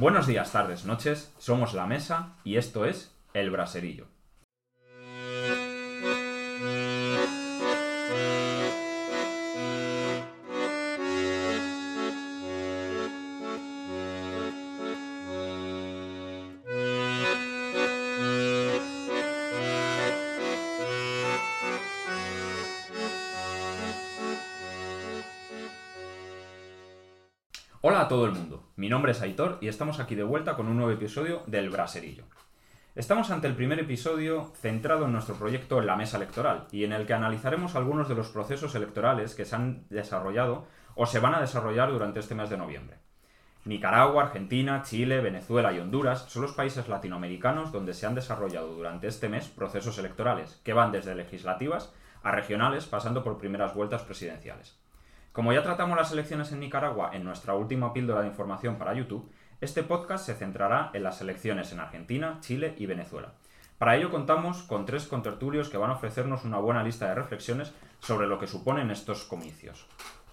Buenos días, tardes, noches, somos La Mesa y esto es El Braserillo. Hola a todo el mundo, mi nombre es Aitor y estamos aquí de vuelta con un nuevo episodio del Braserillo. Estamos ante el primer episodio centrado en nuestro proyecto La Mesa Electoral y en el que analizaremos algunos de los procesos electorales que se han desarrollado o se van a desarrollar durante este mes de noviembre. Nicaragua, Argentina, Chile, Venezuela y Honduras son los países latinoamericanos donde se han desarrollado durante este mes procesos electorales que van desde legislativas a regionales pasando por primeras vueltas presidenciales. Como ya tratamos las elecciones en Nicaragua en nuestra última píldora de información para YouTube, este podcast se centrará en las elecciones en Argentina, Chile y Venezuela. Para ello contamos con tres contertulios que van a ofrecernos una buena lista de reflexiones sobre lo que suponen estos comicios.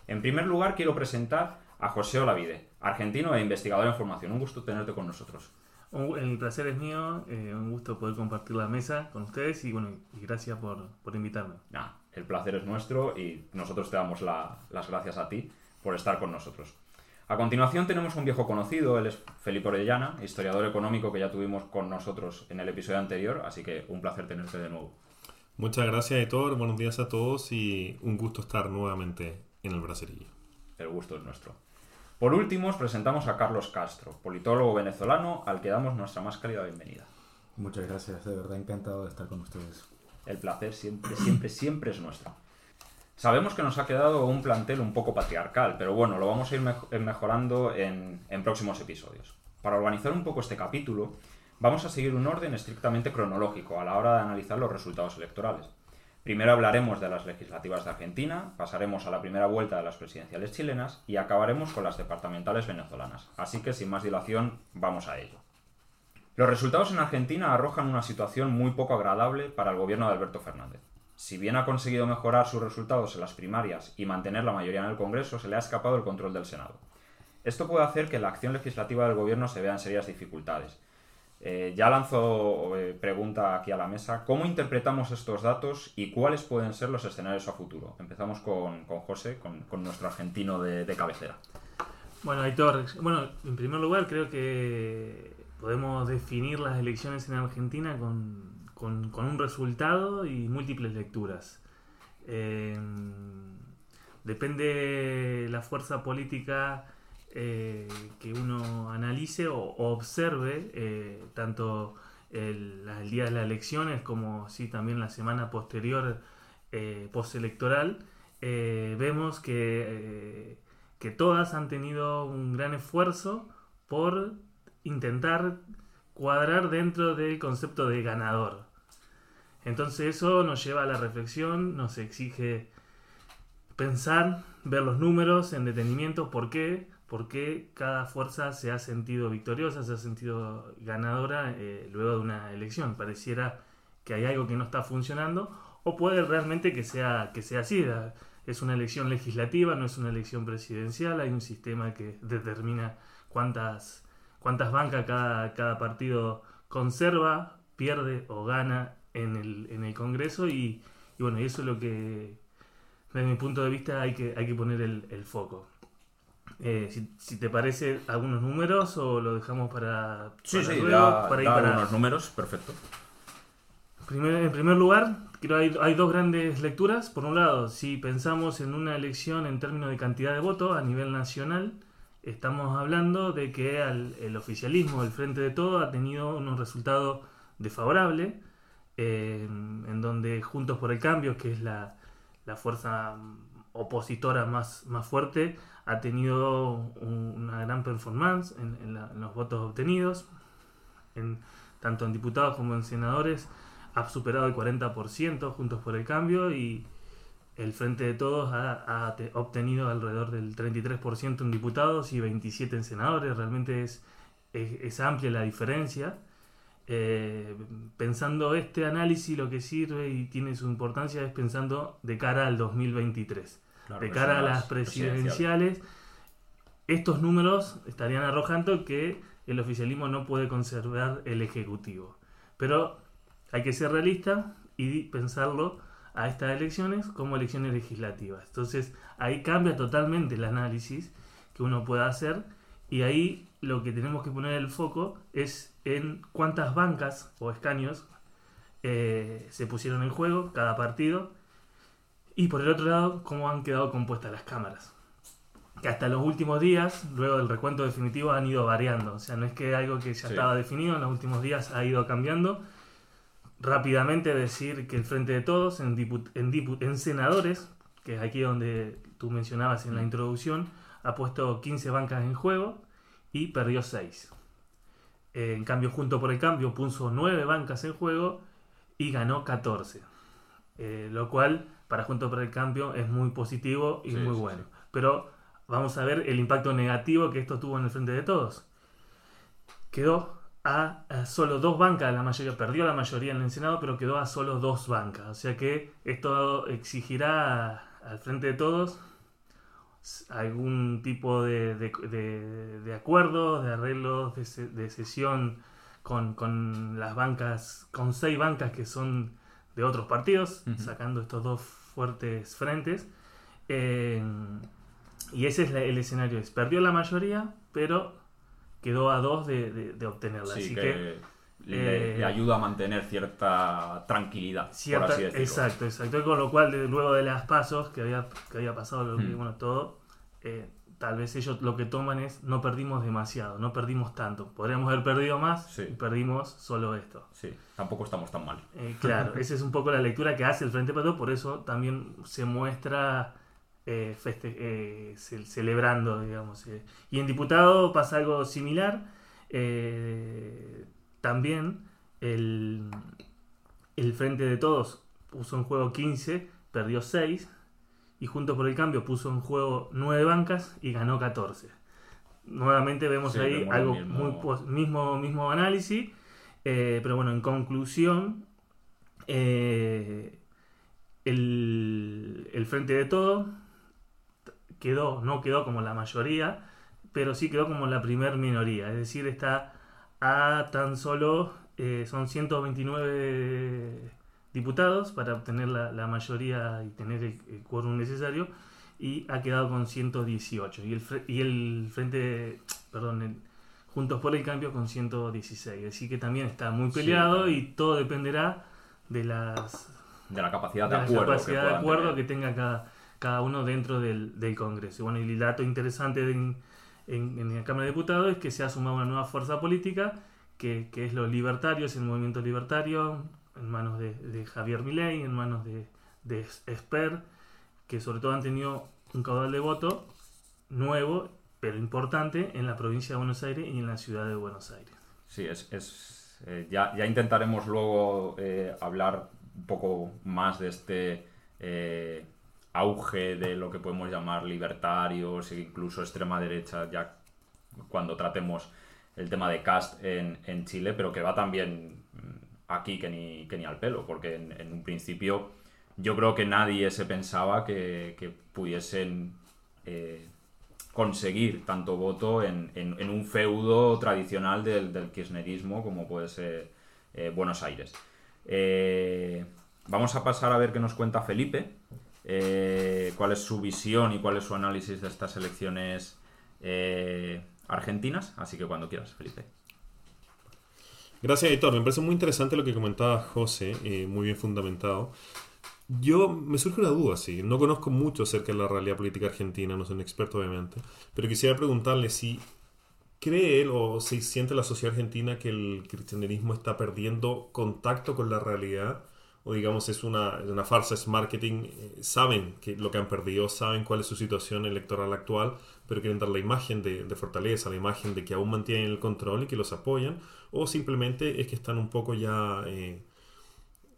En primer lugar quiero presentar a José Olavide, argentino e investigador en formación. Un gusto tenerte con nosotros. El placer es mío, eh, un gusto poder compartir la mesa con ustedes y bueno, y gracias por, por invitarme. Nah, el placer es nuestro y nosotros te damos las gracias a ti por estar con nosotros. A continuación tenemos un viejo conocido, él es Felipe Orellana, historiador económico que ya tuvimos con nosotros en el episodio anterior, así que un placer tenerte de nuevo. Muchas gracias, Héctor. Buenos días a todos y un gusto estar nuevamente en el Braserillo. El gusto es nuestro. Por último, os presentamos a Carlos Castro, politólogo venezolano al que damos nuestra más cálida bienvenida. Muchas gracias, de verdad encantado de estar con ustedes. El placer siempre, siempre, siempre es nuestro. Sabemos que nos ha quedado un plantel un poco patriarcal, pero bueno, lo vamos a ir mejorando en, en próximos episodios. Para organizar un poco este capítulo, vamos a seguir un orden estrictamente cronológico a la hora de analizar los resultados electorales. Primero hablaremos de las legislativas de Argentina, pasaremos a la primera vuelta de las presidenciales chilenas y acabaremos con las departamentales venezolanas. Así que sin más dilación, vamos a ello. Los resultados en Argentina arrojan una situación muy poco agradable para el gobierno de Alberto Fernández. Si bien ha conseguido mejorar sus resultados en las primarias y mantener la mayoría en el Congreso, se le ha escapado el control del Senado. Esto puede hacer que la acción legislativa del gobierno se vea en serias dificultades. Eh, ya lanzo eh, pregunta aquí a la mesa. ¿Cómo interpretamos estos datos y cuáles pueden ser los escenarios a futuro? Empezamos con, José, con, nuestro argentino de, cabecera. Bueno, Aitor, bueno, en primer lugar creo que podemos definir las elecciones en Argentina con, un resultado y múltiples lecturas. Eh, depende la fuerza política eh, que uno analice o, observe, eh, tanto el, día de las elecciones como sí, también la semana posterior postelectoral, vemos que, que todas han tenido un gran esfuerzo por intentar cuadrar dentro del concepto de ganador. Entonces eso nos lleva a la reflexión, nos exige pensar, ver los números en detenimiento, ¿por qué? Porque cada fuerza se ha sentido victoriosa, se ha sentido ganadora eh, luego de una elección. Pareciera que hay algo que no está funcionando o puede realmente que sea, que sea así. Es una elección legislativa, no es una elección presidencial, hay un sistema que determina cuántas cuántas bancas cada, partido conserva, pierde o gana en el, en el Congreso y, bueno, y eso es lo que desde mi punto de vista hay que, hay que poner el, foco. Eh, si, te parece algunos números o lo dejamos para, sí, sí, para ir para algunos números, perfecto. en primer lugar, creo hay, hay dos grandes lecturas. Por un lado, si pensamos en una elección en términos de cantidad de votos a nivel nacional, estamos hablando de que el oficialismo, el Frente de Todo, ha tenido unos resultados desfavorables, eh, en donde Juntos por el Cambio, que es la, fuerza opositora más, más fuerte, ha tenido una gran performance en, los votos obtenidos, en, tanto en diputados como en senadores, ha superado el 40% Juntos por el Cambio y el Frente de Todos ha, obtenido alrededor del 33% en diputados y 27% en senadores. Realmente es, es, amplia la diferencia. Eh, pensando este análisis, lo que sirve y tiene su importancia es pensando de cara al 2023. de cara a las presidenciales, estos números estarían arrojando que el oficialismo no puede conservar el Ejecutivo. Pero hay que ser realista y pensarlo a estas elecciones como elecciones legislativas. Entonces ahí cambia totalmente el análisis que uno pueda hacer y ahí lo que tenemos que poner el foco es en cuántas bancas o escaños eh, se pusieron en juego cada partido y por el otro lado cómo han quedado compuestas las cámaras. Que hasta los últimos días, luego del recuento definitivo, han ido variando. O sea, no es que algo que ya estaba definido, en los últimos días ha ido cambiando rápidamente decir que el Frente de Todos en, en, senadores, que es aquí donde tú mencionabas en la mm. introducción, ha puesto 15 bancas en juego y perdió 6. en cambio, Junto por el Cambio puso 9 bancas en juego y ganó 14. Eh, lo cual, para Junto por el Cambio, es muy positivo y muy bueno. Pero vamos a ver el impacto negativo que esto tuvo en el Frente de Todos. Quedó a, solo dos bancas, la mayoría perdió la mayoría en el Senado, pero quedó a solo dos bancas. O sea que esto exigirá al frente de todos algún tipo de, de, de, acuerdos, de arreglos, de, sesión con, las bancas, con seis bancas que son de otros partidos, sacando estos dos fuertes frentes. Eh, y ese es el escenario. Perdió la mayoría, pero quedó a dos de, obtenerla. Así que, le, eh, ayuda a mantener cierta tranquilidad, por así decirlo. Exacto, exacto. Con lo cual, luego de las pasos que había, que había pasado, hmm. bueno, todo, eh, tal vez ellos lo que toman es no perdimos demasiado, no perdimos tanto. Podríamos haber perdido más y perdimos solo esto. Sí, tampoco estamos tan mal. Eh, claro, esa es un poco la lectura que hace el Frente Patriota, por eso también se muestra eh, eh, celebrando, digamos. Eh. Y en diputado pasa algo similar. también el, el Frente de Todos puso en juego 15, perdió 6. Y Juntos por el Cambio puso en juego 9 bancas y ganó 14. Nuevamente vemos ahí algo mismo. muy mismo, mismo análisis. pero bueno, en conclusión, el, el Frente de Todos quedó, no quedó como la mayoría, pero sí quedó como la primer minoría. Es decir, está a tan solo, eh, son 129 diputados para obtener la, mayoría y tener el, quórum necesario, y ha quedado con 118. Y el, y el Frente, perdón, Juntos por el Cambio con 116. Así que también está muy peleado y todo dependerá de las de la capacidad de, acuerdo, capacidad que, de acuerdo que tenga cada, cada uno dentro del, del Congreso. Bueno, y el dato interesante en, en, la Cámara de Diputados es que se ha sumado una nueva fuerza política, que, que es los libertarios, el movimiento libertario, en manos de, de Javier Milei, en manos de, de Esper, que sobre todo han tenido un caudal de voto nuevo, pero importante, en la provincia de Buenos Aires y en la ciudad de Buenos Aires. Sí, es, es eh, ya, ya, intentaremos luego eh, hablar un poco más de este eh, auge de lo que podemos llamar libertarios e incluso extrema derecha, ya cuando tratemos el tema de cast en, en Chile, pero que va también aquí que ni, que ni al pelo, porque en, un principio yo creo que nadie se pensaba que, pudiesen eh, conseguir tanto voto en, en, un feudo tradicional del, del, kirchnerismo como puede ser eh, Buenos Aires. Eh, vamos a pasar a ver qué nos cuenta Felipe, eh, cuál es su visión y cuál es su análisis de estas elecciones eh, argentinas. Así que cuando quieras, Felipe. Gracias, Editor. Me parece muy interesante lo que comentaba José, eh, muy bien fundamentado. Yo me surge una duda, sí. No conozco mucho acerca de la realidad política argentina, no soy un experto, obviamente. Pero quisiera preguntarle si cree él o si siente la sociedad argentina que el cristianismo está perdiendo contacto con la realidad o digamos es una, una farsa, es marketing, eh, saben que lo que han perdido, saben cuál es su situación electoral actual, pero quieren dar la imagen de, fortaleza, la imagen de que aún mantienen el control y que los apoyan, o simplemente es que están un poco ya, eh,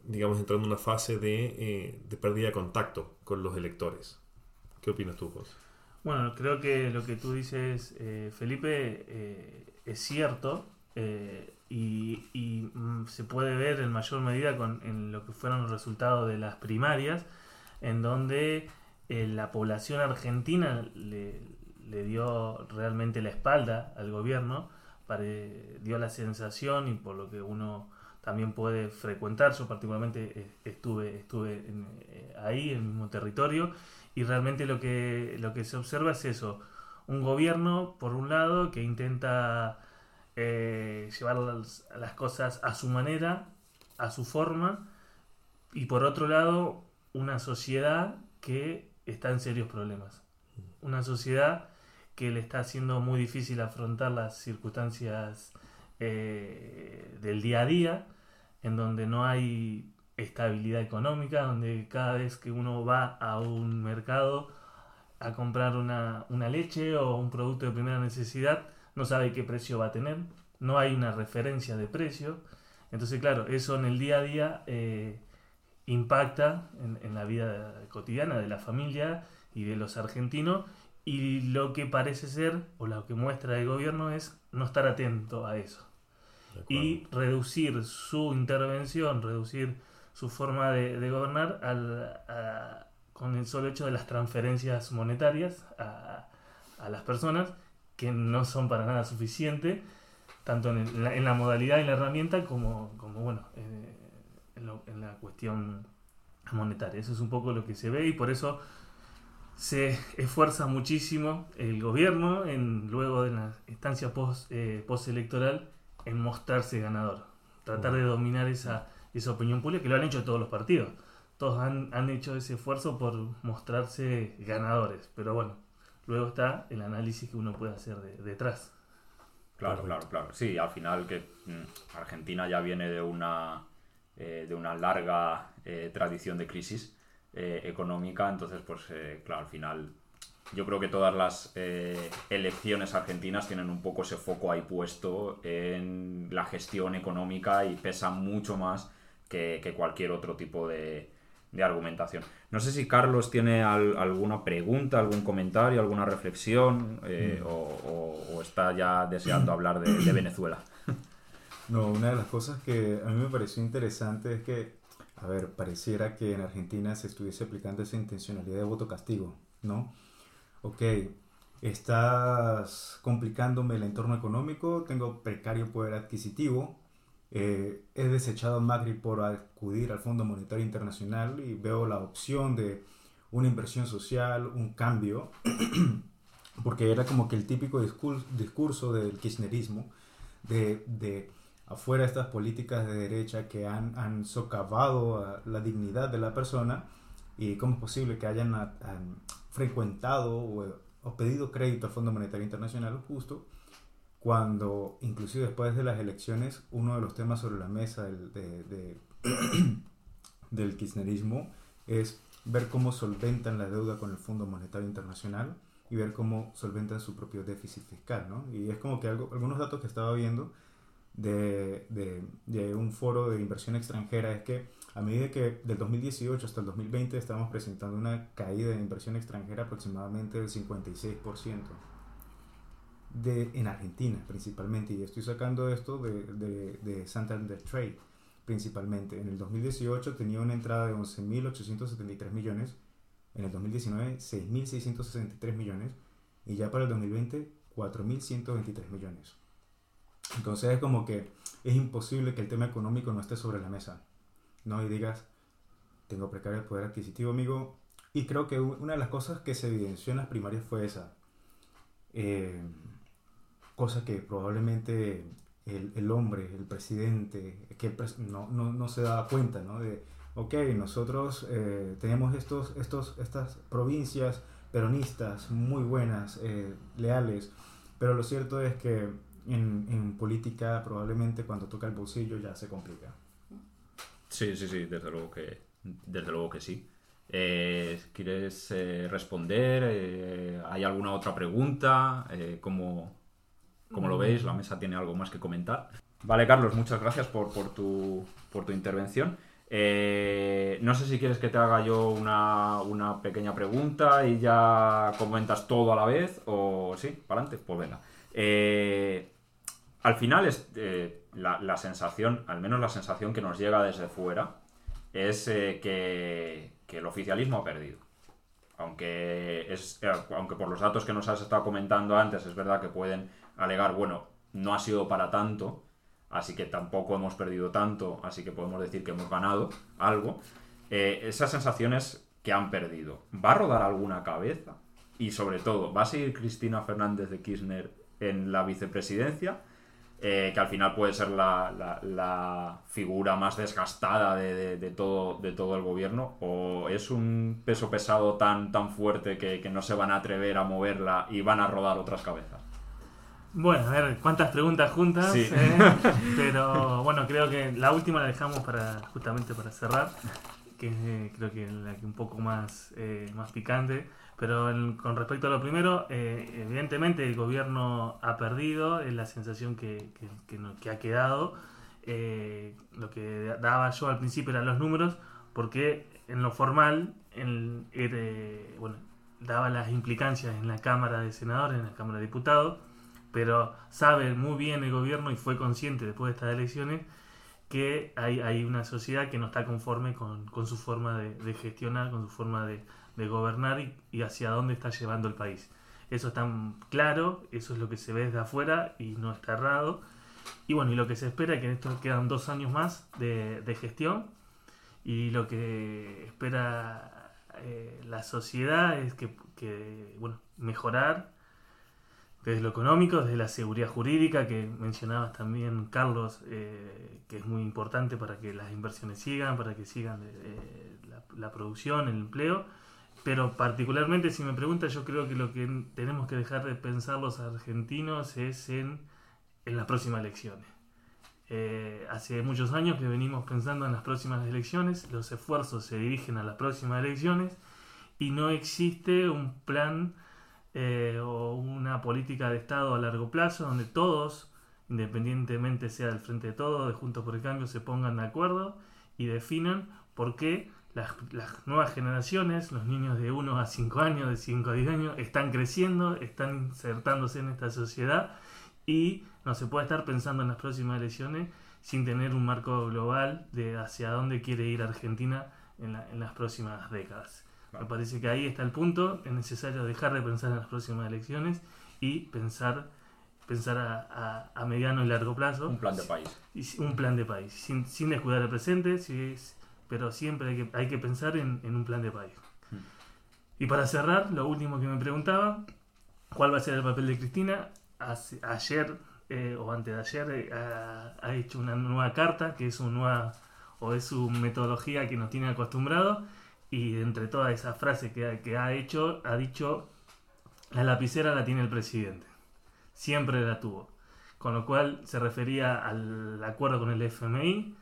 digamos, entrando en una fase de, eh, de, pérdida de contacto con los electores. ¿Qué opinas tú, José? Bueno, creo que lo que tú dices, Felipe, es cierto y, mm, se puede ver en mayor medida con, en lo que fueron los resultados de las primarias, en donde eh, la población argentina le, dio realmente la espalda al gobierno dio la sensación y por lo que uno también puede frecuentar, yo particularmente eh, estuve, estuve eh, ahí, en el mismo territorio, y realmente lo que, lo que se observa es eso, un gobierno, por un lado, que intenta eh, llevar las, cosas a su manera, a su forma, y por otro lado, una sociedad que está en serios problemas. Una sociedad que le está haciendo muy difícil afrontar las circunstancias eh, del día a día, en donde no hay estabilidad económica, donde cada vez que uno va a un mercado a comprar una, leche o un producto de primera necesidad, no sabe qué precio va a tener, no hay una referencia de precio. Entonces, claro, eso en el día a día eh, impacta en, la vida cotidiana de la familia y de los argentinos. Y lo que parece ser o lo que muestra el gobierno es no estar atento a eso. Y reducir su intervención, reducir su forma de, gobernar con el solo hecho de las transferencias monetarias a, las personas que no son para nada suficientes, tanto en, la, modalidad y la herramienta como, como bueno, eh, en, la cuestión monetaria. Eso es un poco lo que se ve y por eso se esfuerza muchísimo el gobierno en luego de la instancia post, eh, postelectoral en mostrarse ganador, tratar de dominar esa, esa opinión pública que lo han hecho todos los partidos. Todos han, han hecho ese esfuerzo por mostrarse ganadores, pero bueno, luego está el análisis que uno puede hacer detrás. Claro, claro, claro. Sí, al final que mm, Argentina ya viene de una eh, de una larga eh, tradición de crisis eh, económica, entonces, pues, claro, al final yo creo que todas las elecciones argentinas tienen un poco ese foco ahí puesto en la gestión económica y pesa mucho más que, cualquier otro tipo de, argumentación. No sé si Carlos tiene alguna pregunta, algún comentario, alguna reflexión mm. o, está ya deseando hablar de Venezuela. No, una de las cosas que a mí me pareció interesante es que, a ver, pareciera que en Argentina se estuviese aplicando esa intencionalidad de voto castigo, ¿no? Ok, estás complicándome el entorno económico, tengo precario poder adquisitivo, eh, he desechado a Macri por acudir al Fondo Monetario Internacional y veo la opción de una inversión social, un cambio, porque era como que el típico discurso, discurso del kirchnerismo de, de afuera estas políticas de derecha que han, han socavado la dignidad de la persona y cómo es posible que hayan frecuentado o, pedido crédito al Fondo Monetario Internacional justo cuando inclusive después de las elecciones uno de los temas sobre la mesa del, de, del kirchnerismo es ver cómo solventan la deuda con el Fondo Monetario Internacional y ver cómo solventan su propio déficit fiscal, ¿no? Y es como que algo, algunos datos que estaba viendo de, de, un foro de inversión extranjera es que a medida que del 2018 hasta el 2020 estamos presentando una caída de inversión extranjera aproximadamente del 56% de, en Argentina principalmente. Y estoy sacando esto de, de, de Santander Trade principalmente. En el 2018 tenía una entrada de 11.873 millones, en el 2019 6.663 millones y ya para el 2020 4.123 millones. Entonces es como que es imposible que el tema económico no esté sobre la mesa. No y digas, tengo precario el poder adquisitivo, amigo. Y creo que una de las cosas que se evidenció en las primarias fue esa. Eh, cosa que probablemente el, hombre, el presidente, que no, no, se daba cuenta, ¿no? De, ok, nosotros eh, tenemos estos, estos, estas provincias peronistas muy buenas, eh, leales, pero lo cierto es que en, política probablemente cuando toca el bolsillo ya se complica. Sí, sí, sí, desde luego que, desde luego que sí. Eh, ¿Quieres eh, responder? Eh, ¿Hay alguna otra pregunta? ¿cómo, ¿cómo, lo veis? La mesa tiene algo más que comentar. Vale, Carlos, muchas gracias por, por, tu, por tu intervención. no sé si quieres que te haga yo una, una, pequeña pregunta y ya comentas todo a la vez o sí, para adelante, pues venga al final es eh, la, sensación, al menos la sensación que nos llega desde fuera, es eh, que, el oficialismo ha perdido. Aunque, es, eh, aunque por los datos que nos has estado comentando antes es verdad que pueden alegar, bueno, no ha sido para tanto, así que tampoco hemos perdido tanto, así que podemos decir que hemos ganado algo. Eh, esas sensaciones que han perdido, ¿va a rodar alguna cabeza? Y sobre todo, ¿va a seguir Cristina Fernández de Kirchner en la vicepresidencia? Eh, que al final puede ser la, la, figura más desgastada de, de, todo, de todo el gobierno, o es un peso pesado tan, tan fuerte que, que no se van a atrever a moverla y van a rodar otras cabezas. Bueno, a ver, cuántas preguntas juntas, eh? pero bueno, creo que la última la dejamos para justamente para cerrar, que es eh, creo que la que un poco más, más picante. Pero con respecto a lo primero, eh, evidentemente el gobierno ha perdido, es la sensación que, que, ha quedado. Eh, lo que daba yo al principio eran los números, porque en lo formal, en, bueno, daba las implicancias en la Cámara de Senadores, en la Cámara de Diputados, pero sabe muy bien el gobierno y fue consciente después de estas elecciones que hay, hay una sociedad que no está conforme con, con su forma de gestionar, con su forma de, de gobernar y, hacia dónde está llevando el país. Eso está claro, eso es lo que se ve desde afuera y no está errado. Y bueno, y lo que se espera es que en esto quedan dos años más de, gestión y lo que espera eh, la sociedad es que, bueno, mejorar desde lo económico, desde la seguridad jurídica, que mencionabas también, Carlos, eh, que es muy importante para que las inversiones sigan, para que sigan eh, la, producción, el empleo, pero particularmente, si me preguntas, yo creo que lo que tenemos que dejar de pensar los argentinos es en, en las próximas elecciones. Eh, hace muchos años que venimos pensando en las próximas elecciones, los esfuerzos se dirigen a las próximas elecciones y no existe un plan eh, o una política de Estado a largo plazo donde todos, independientemente sea del frente de todos, de Juntos por el Cambio, se pongan de acuerdo y definan por qué las, nuevas generaciones, los niños de 1 a 5 años, de 5 a 10 años, están creciendo, están insertándose en esta sociedad y no se puede estar pensando en las próximas elecciones sin tener un marco global de hacia dónde quiere ir Argentina en, las próximas décadas. Me parece que ahí está el punto, es necesario dejar de pensar en las próximas elecciones y pensar pensar a, mediano y largo plazo. Un plan de país. Y, un plan de país, sin, sin descuidar el presente, si, pero siempre hay que, hay que pensar en, un plan de país. Hmm. Y para cerrar, lo último que me preguntaba, ¿cuál va a ser el papel de Cristina? ayer eh, o antes de ayer eh, ha, hecho una nueva carta que es su nueva o es su metodología que nos tiene acostumbrado y entre todas esas frases que, que ha hecho ha dicho la lapicera la tiene el presidente siempre la tuvo con lo cual se refería al acuerdo con el FMI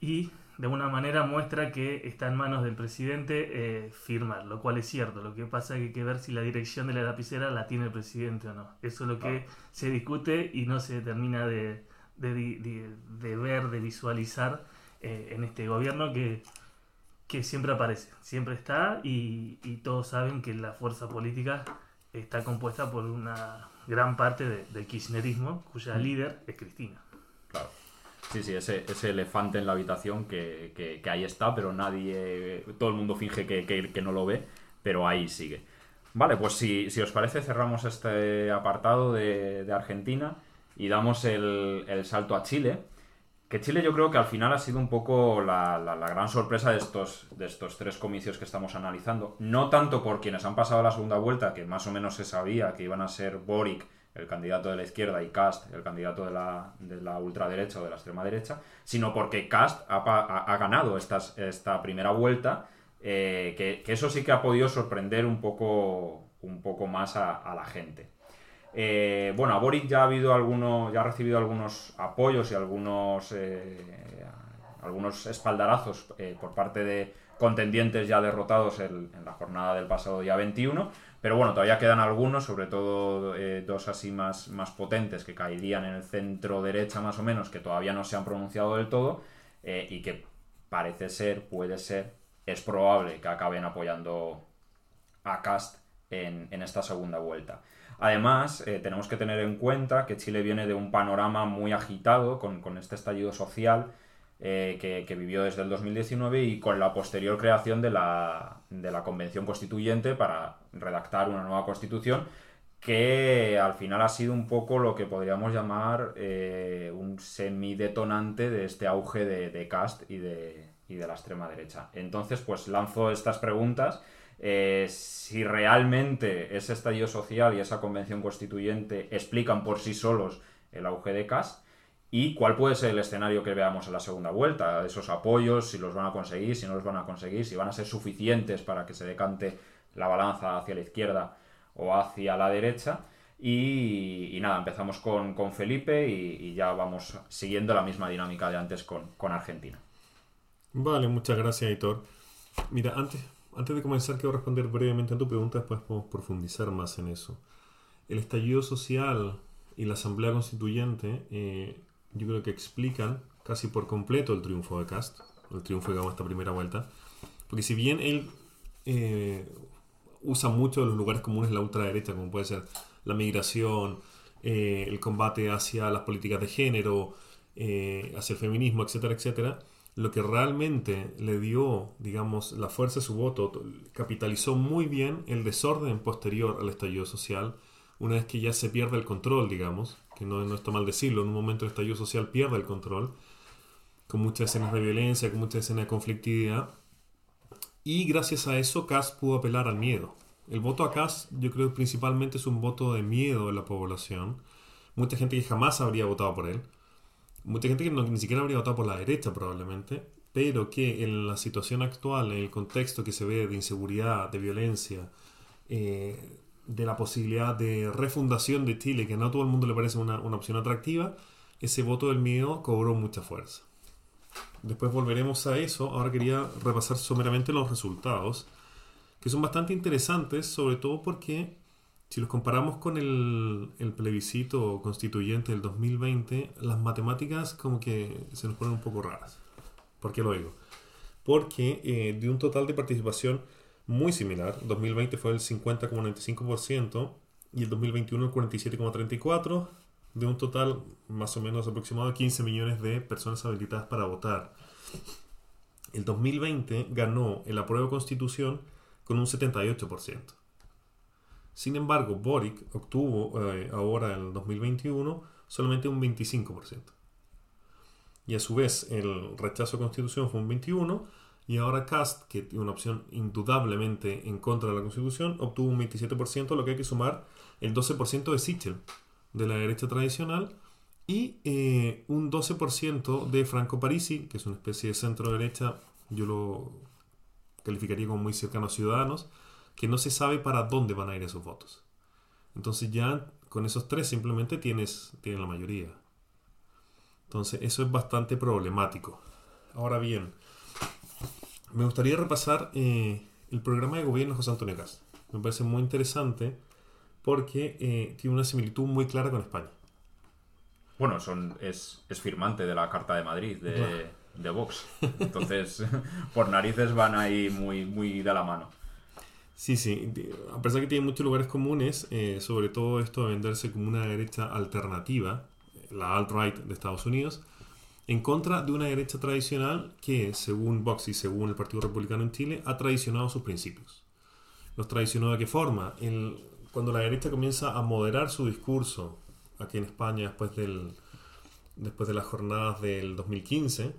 y de alguna manera muestra que está en manos del presidente eh, firmar, lo cual es cierto. Lo que pasa es que hay que ver si la dirección de la lapicera la tiene el presidente o no. Eso es lo que se discute y no se termina de, ver, de visualizar eh, en este gobierno que, que siempre aparece, siempre está y, y, todos saben que la fuerza política está compuesta por una gran parte del kirchnerismo, cuya líder es Cristina. Claro. Sí, sí, ese, ese elefante en la habitación que, que, ahí está, pero nadie, todo el mundo finge que, que, no lo ve, pero ahí sigue. Vale, pues si, si os parece cerramos este apartado de, de Argentina y damos el, el, salto a Chile. Que Chile yo creo que al final ha sido un poco la, la, gran sorpresa de estos, de estos tres comicios que estamos analizando. No tanto por quienes han pasado la segunda vuelta, que más o menos se sabía que iban a ser Boric el candidato de la izquierda, y Cast, el candidato de la, de la ultraderecha o de la extrema derecha, sino porque Cast ha, ganado estas, esta primera vuelta, eh, que, eso sí que ha podido sorprender un poco, un poco más a, la gente. Eh, bueno, a Boric ya ha habido alguno, ya ha recibido algunos apoyos y algunos, eh, algunos espaldarazos por parte de contendientes ya derrotados en la jornada del pasado día 21, pero bueno, todavía quedan algunos, sobre todo eh, dos así más, más potentes que caerían en el centro derecha más o menos, que todavía no se han pronunciado del todo eh, y que parece ser, puede ser, es probable que acaben apoyando a Cast en, esta segunda vuelta. Además, eh, tenemos que tener en cuenta que Chile viene de un panorama muy agitado con, con este estallido social eh, que, vivió desde el 2019 y con la posterior creación de la, de la Convención Constituyente para redactar una nueva constitución que al final ha sido un poco lo que podríamos llamar eh, un semidetonante de este auge de, de Cast y de, y de la extrema derecha. Entonces, pues lanzo estas preguntas. Eh, si realmente ese estallido social y esa convención constituyente explican por sí solos el auge de Cast y cuál puede ser el escenario que veamos en la segunda vuelta, esos apoyos, si los van a conseguir, si no los van a conseguir, si van a ser suficientes para que se decante la balanza hacia la izquierda o hacia la derecha. Y, nada, empezamos con, Felipe y, ya vamos siguiendo la misma dinámica de antes con, Argentina. Vale, muchas gracias, Hitor. Mira, antes, antes de comenzar quiero responder brevemente a tu pregunta, después podemos profundizar más en eso. El estallido social y la Asamblea Constituyente eh, yo creo que explican casi por completo el triunfo de Cast, el triunfo de esta primera vuelta, porque si bien él eh, usa mucho los lugares comunes de la ultraderecha, como puede ser la migración, eh, el combate hacia las políticas de género, eh, hacia el feminismo, etcétera, etcétera, lo que realmente le dio, digamos, la fuerza de su voto, capitalizó muy bien el desorden posterior al estallido social, una vez que ya se pierde el control, digamos, que no, no está mal decirlo, en un momento el estallido social pierde el control, con muchas escenas de violencia, con muchas escenas de conflictividad, y gracias a eso Kass pudo apelar al miedo. El voto a Kass yo creo principalmente es un voto de miedo de la población. Mucha gente que jamás habría votado por él. Mucha gente que ni siquiera habría votado por la derecha probablemente. Pero que en la situación actual, en el contexto que se ve de inseguridad, de violencia, eh, de la posibilidad de refundación de Chile, que no a todo el mundo le parece una opción atractiva, ese voto del miedo cobró mucha fuerza. Después volveremos a eso. Ahora quería repasar someramente los resultados, que son bastante interesantes, sobre todo porque si los comparamos con el, plebiscito constituyente del 2020, las matemáticas como que se nos ponen un poco raras. ¿Por qué lo digo? Porque eh, de un total de participación muy similar, 2020 fue el 50,95% y el 2021 el 47,34%, de un total más o menos aproximado de 15 millones de personas habilitadas para votar. El 2020 ganó el apruebo constitución con un 78%. Sin embargo, Boric obtuvo eh, ahora en el 2021 solamente un 25%. Y a su vez el rechazo a constitución fue un 21% y ahora Cast, que tiene una opción indudablemente en contra de la constitución, obtuvo un 27%, lo que hay que sumar el 12% de Sichel, de la derecha tradicional, y eh, un 12% de Franco Parisi, que es una especie de centro-derecha, yo lo calificaría como muy cercano a Ciudadanos, que no se sabe para dónde van a ir esos votos. Entonces ya con esos tres simplemente tienes, tienes la mayoría. Entonces eso es bastante problemático. Ahora bien, me gustaría repasar eh, el programa de gobierno de José Antonio Cast. Me parece muy interesante porque eh, tiene una similitud muy clara con España. Bueno, son, es, firmante de la Carta de Madrid de, de Vox. Entonces, por narices van ahí muy, muy de la mano. Sí, sí. A pesar que tiene muchos lugares comunes, eh, sobre todo esto de venderse como una derecha alternativa, la alt-right de Estados Unidos, en contra de una derecha tradicional que, según Vox y según el Partido Republicano en Chile, ha traicionado sus principios. ¿Los traicionó de qué forma? Cuando la derecha comienza a moderar su discurso aquí en España después, del, después de las jornadas del 2015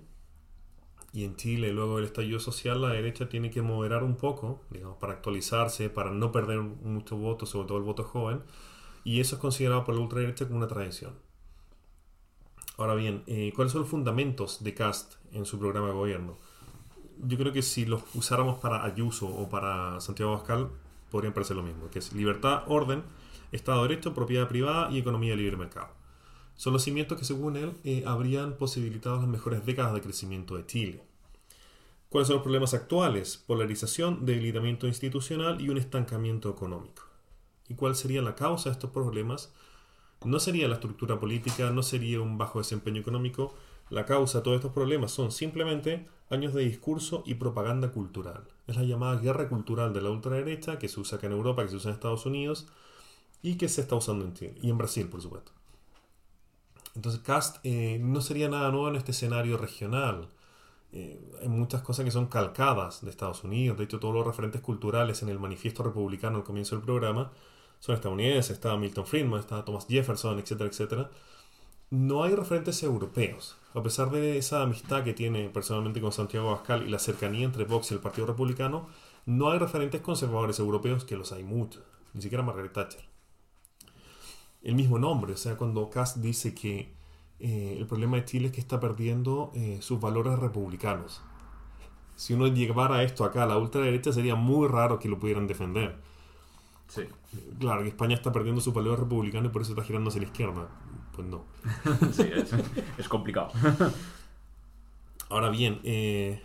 y en Chile luego del estallido social, la derecha tiene que moderar un poco, digamos, para actualizarse, para no perder muchos votos, sobre todo el voto joven, y eso es considerado por la ultraderecha como una tradición. Ahora bien, eh, ¿cuáles son los fundamentos de Cast en su programa de gobierno? Yo creo que si los usáramos para Ayuso o para Santiago Pascal, podrían parecer lo mismo, que es libertad, orden, Estado de Derecho, propiedad privada y economía de libre mercado. Son los cimientos que, según él, eh, habrían posibilitado las mejores décadas de crecimiento de Chile. ¿Cuáles son los problemas actuales? Polarización, debilitamiento institucional y un estancamiento económico. ¿Y cuál sería la causa de estos problemas? No sería la estructura política, no sería un bajo desempeño económico. La causa de todos estos problemas son simplemente años de discurso y propaganda cultural. Es la llamada guerra cultural de la ultraderecha que se usa acá en Europa, que se usa en Estados Unidos y que se está usando en Chile y en Brasil, por supuesto. Entonces, Cast eh, no sería nada nuevo en este escenario regional. Eh, hay muchas cosas que son calcadas de Estados Unidos. De hecho, todos los referentes culturales en el manifiesto republicano al comienzo del programa son estadounidenses, estaba Milton Friedman, estaba Thomas Jefferson, etcétera, etcétera. No hay referentes europeos. A pesar de esa amistad que tiene personalmente con Santiago Abascal y la cercanía entre Vox y el Partido Republicano, no hay referentes conservadores europeos que los hay muchos, ni siquiera Margaret Thatcher. El mismo nombre, o sea, cuando Cast dice que eh, el problema de Chile es que está perdiendo eh, sus valores republicanos. Si uno llevara esto acá a la ultraderecha sería muy raro que lo pudieran defender. Sí. Claro, que España está perdiendo sus valores republicanos y por eso está girando hacia la izquierda. Pues no. sí, es, es complicado. Ahora bien, eh,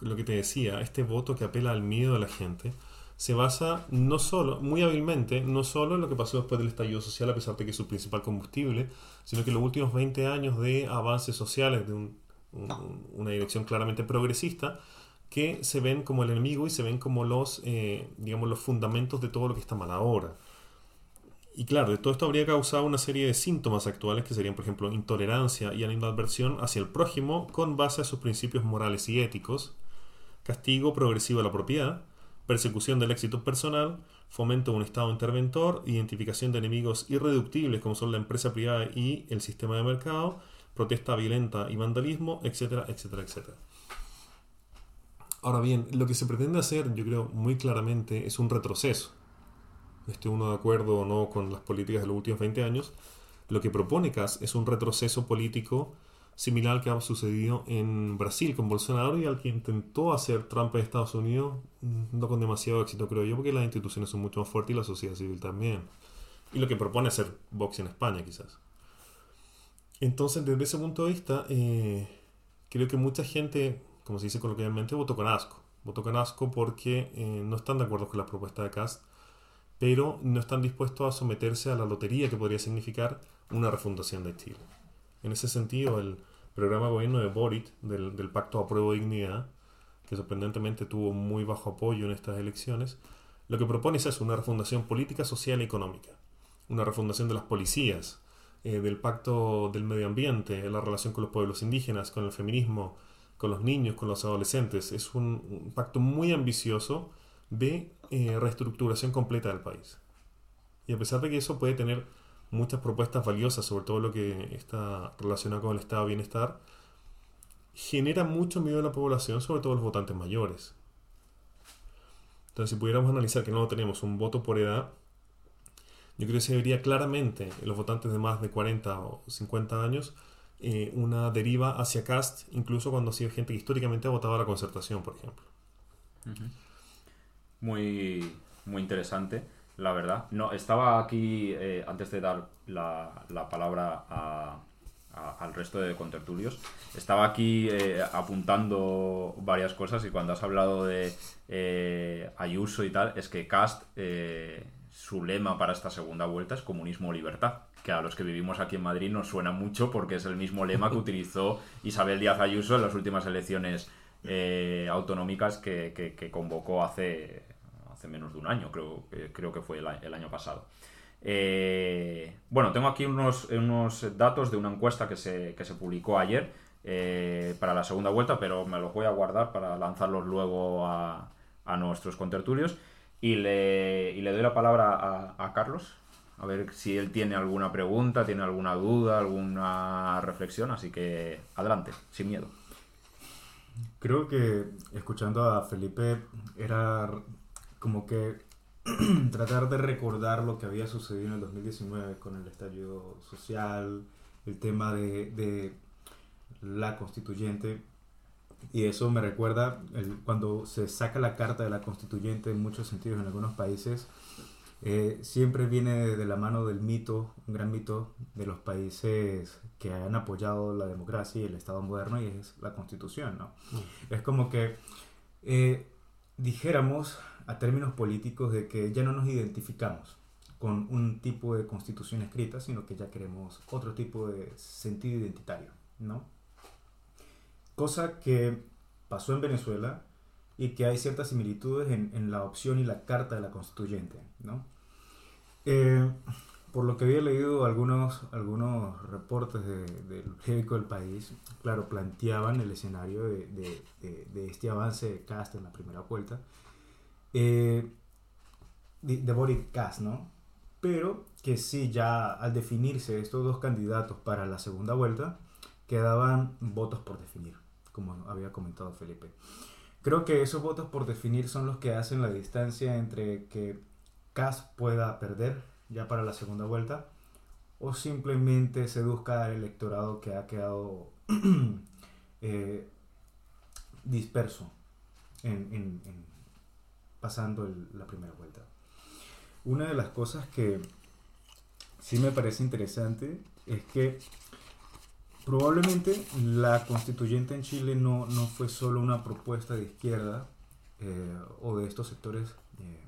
lo que te decía, este voto que apela al miedo de la gente se basa no solo, muy hábilmente, no solo en lo que pasó después del estallido social, a pesar de que es su principal combustible, sino que los últimos 20 años de avances sociales de un- un- una dirección claramente progresista, que se ven como el enemigo y se ven como los, eh, digamos, los fundamentos de todo lo que está mal ahora. Y claro, de todo esto habría causado una serie de síntomas actuales que serían, por ejemplo, intolerancia y animadversión hacia el prójimo con base a sus principios morales y éticos, castigo progresivo a la propiedad, persecución del éxito personal, fomento de un Estado interventor, identificación de enemigos irreductibles como son la empresa privada y el sistema de mercado, protesta violenta y vandalismo, etcétera, etcétera, etcétera. Ahora bien, lo que se pretende hacer, yo creo muy claramente, es un retroceso. Esté uno de acuerdo o no con las políticas de los últimos 20 años, lo que propone Kass es un retroceso político similar al que ha sucedido en Brasil con Bolsonaro y al que intentó hacer Trump en Estados Unidos, mm, no con demasiado éxito creo yo, porque las instituciones son mucho más fuertes y la sociedad civil también. Y lo que propone hacer Vox en España quizás. Entonces, desde ese punto de vista, eh, creo que mucha gente, como se dice coloquialmente, votó con asco. Votó con asco porque eh, no están de acuerdo con la propuesta de Cast, pero no están dispuestos a someterse a la lotería que podría significar una refundación de Chile. En ese sentido, el programa de gobierno de Boric, del, del Pacto a Prueba de Dignidad, que sorprendentemente tuvo muy bajo apoyo en estas elecciones, lo que propone es eso, una refundación política, social y económica. Una refundación de las policías, eh, del pacto del medio ambiente, la relación con los pueblos indígenas, con el feminismo, con los niños, con los adolescentes. Es un, un pacto muy ambicioso de eh, reestructuración completa del país. Y a pesar de que eso puede tener muchas propuestas valiosas, sobre todo lo que está relacionado con el estado de bienestar, genera mucho miedo en la población, sobre todo los votantes mayores. Entonces, si pudiéramos analizar que no tenemos un voto por edad, yo creo que se vería claramente en los votantes de más de 40 o 50 años eh, una deriva hacia Cast, incluso cuando ha sido gente que históricamente ha votado a la concertación, por ejemplo. Muy, muy interesante, la verdad. No, estaba aquí, eh, antes de dar la, la palabra a- a- al resto de contertulios, estaba aquí eh, apuntando varias cosas y cuando has hablado de eh, Ayuso y tal, es que Cast, su lema para esta segunda vuelta es comunismo o libertad. Que a los que vivimos aquí en Madrid nos suena mucho porque es el mismo lema que utilizó Isabel Díaz Ayuso en las últimas elecciones eh, autonómicas que, que- que convocó hace, hace menos de un año, creo, que- creo que fue el año pasado. Eh, bueno, tengo aquí unos, unos datos de una encuesta que se, que se publicó ayer eh, para la segunda vuelta, pero me los voy a guardar para lanzarlos luego a, a nuestros contertulios. Y le, y le doy la palabra a, a Carlos, a ver si él tiene alguna pregunta, tiene alguna duda, alguna reflexión. Así que adelante, sin miedo. Creo que escuchando a Felipe era como que tratar de recordar lo que había sucedido en el 2019 con el estallido social, el tema de, de la constituyente. Y eso me recuerda el- cuando se saca la carta de la constituyente en muchos sentidos en algunos países. eh, siempre viene de la mano del mito, un gran mito de los países que han apoyado la democracia y el Estado moderno y es la constitución, ¿no? Es como que eh, dijéramos a términos políticos de que ya no nos identificamos con un tipo de constitución escrita, sino que ya queremos otro tipo de sentido identitario, ¿no? Cosa que pasó en Venezuela y que hay ciertas similitudes en, en la opción y la carta de la constituyente, ¿no? Eh, por lo que había leído algunos, algunos reportes de- del periódico del país, claro, planteaban el escenario de, de- de- de este avance de Cast en la primera vuelta, eh, de, de Boric Cast, ¿no? pero que sí, ya al definirse estos dos candidatos para la segunda vuelta, quedaban votos por definir, como había comentado Felipe. Creo que esos votos por definir son los que hacen la distancia entre que Kass pueda perder ya para la segunda vuelta o simplemente seduzca al electorado que ha quedado eh, disperso en, pasando la primera vuelta. Una de las cosas que sí me parece interesante es que probablemente la constituyente en Chile no, no fue solo una propuesta de izquierda eh, o de estos sectores eh,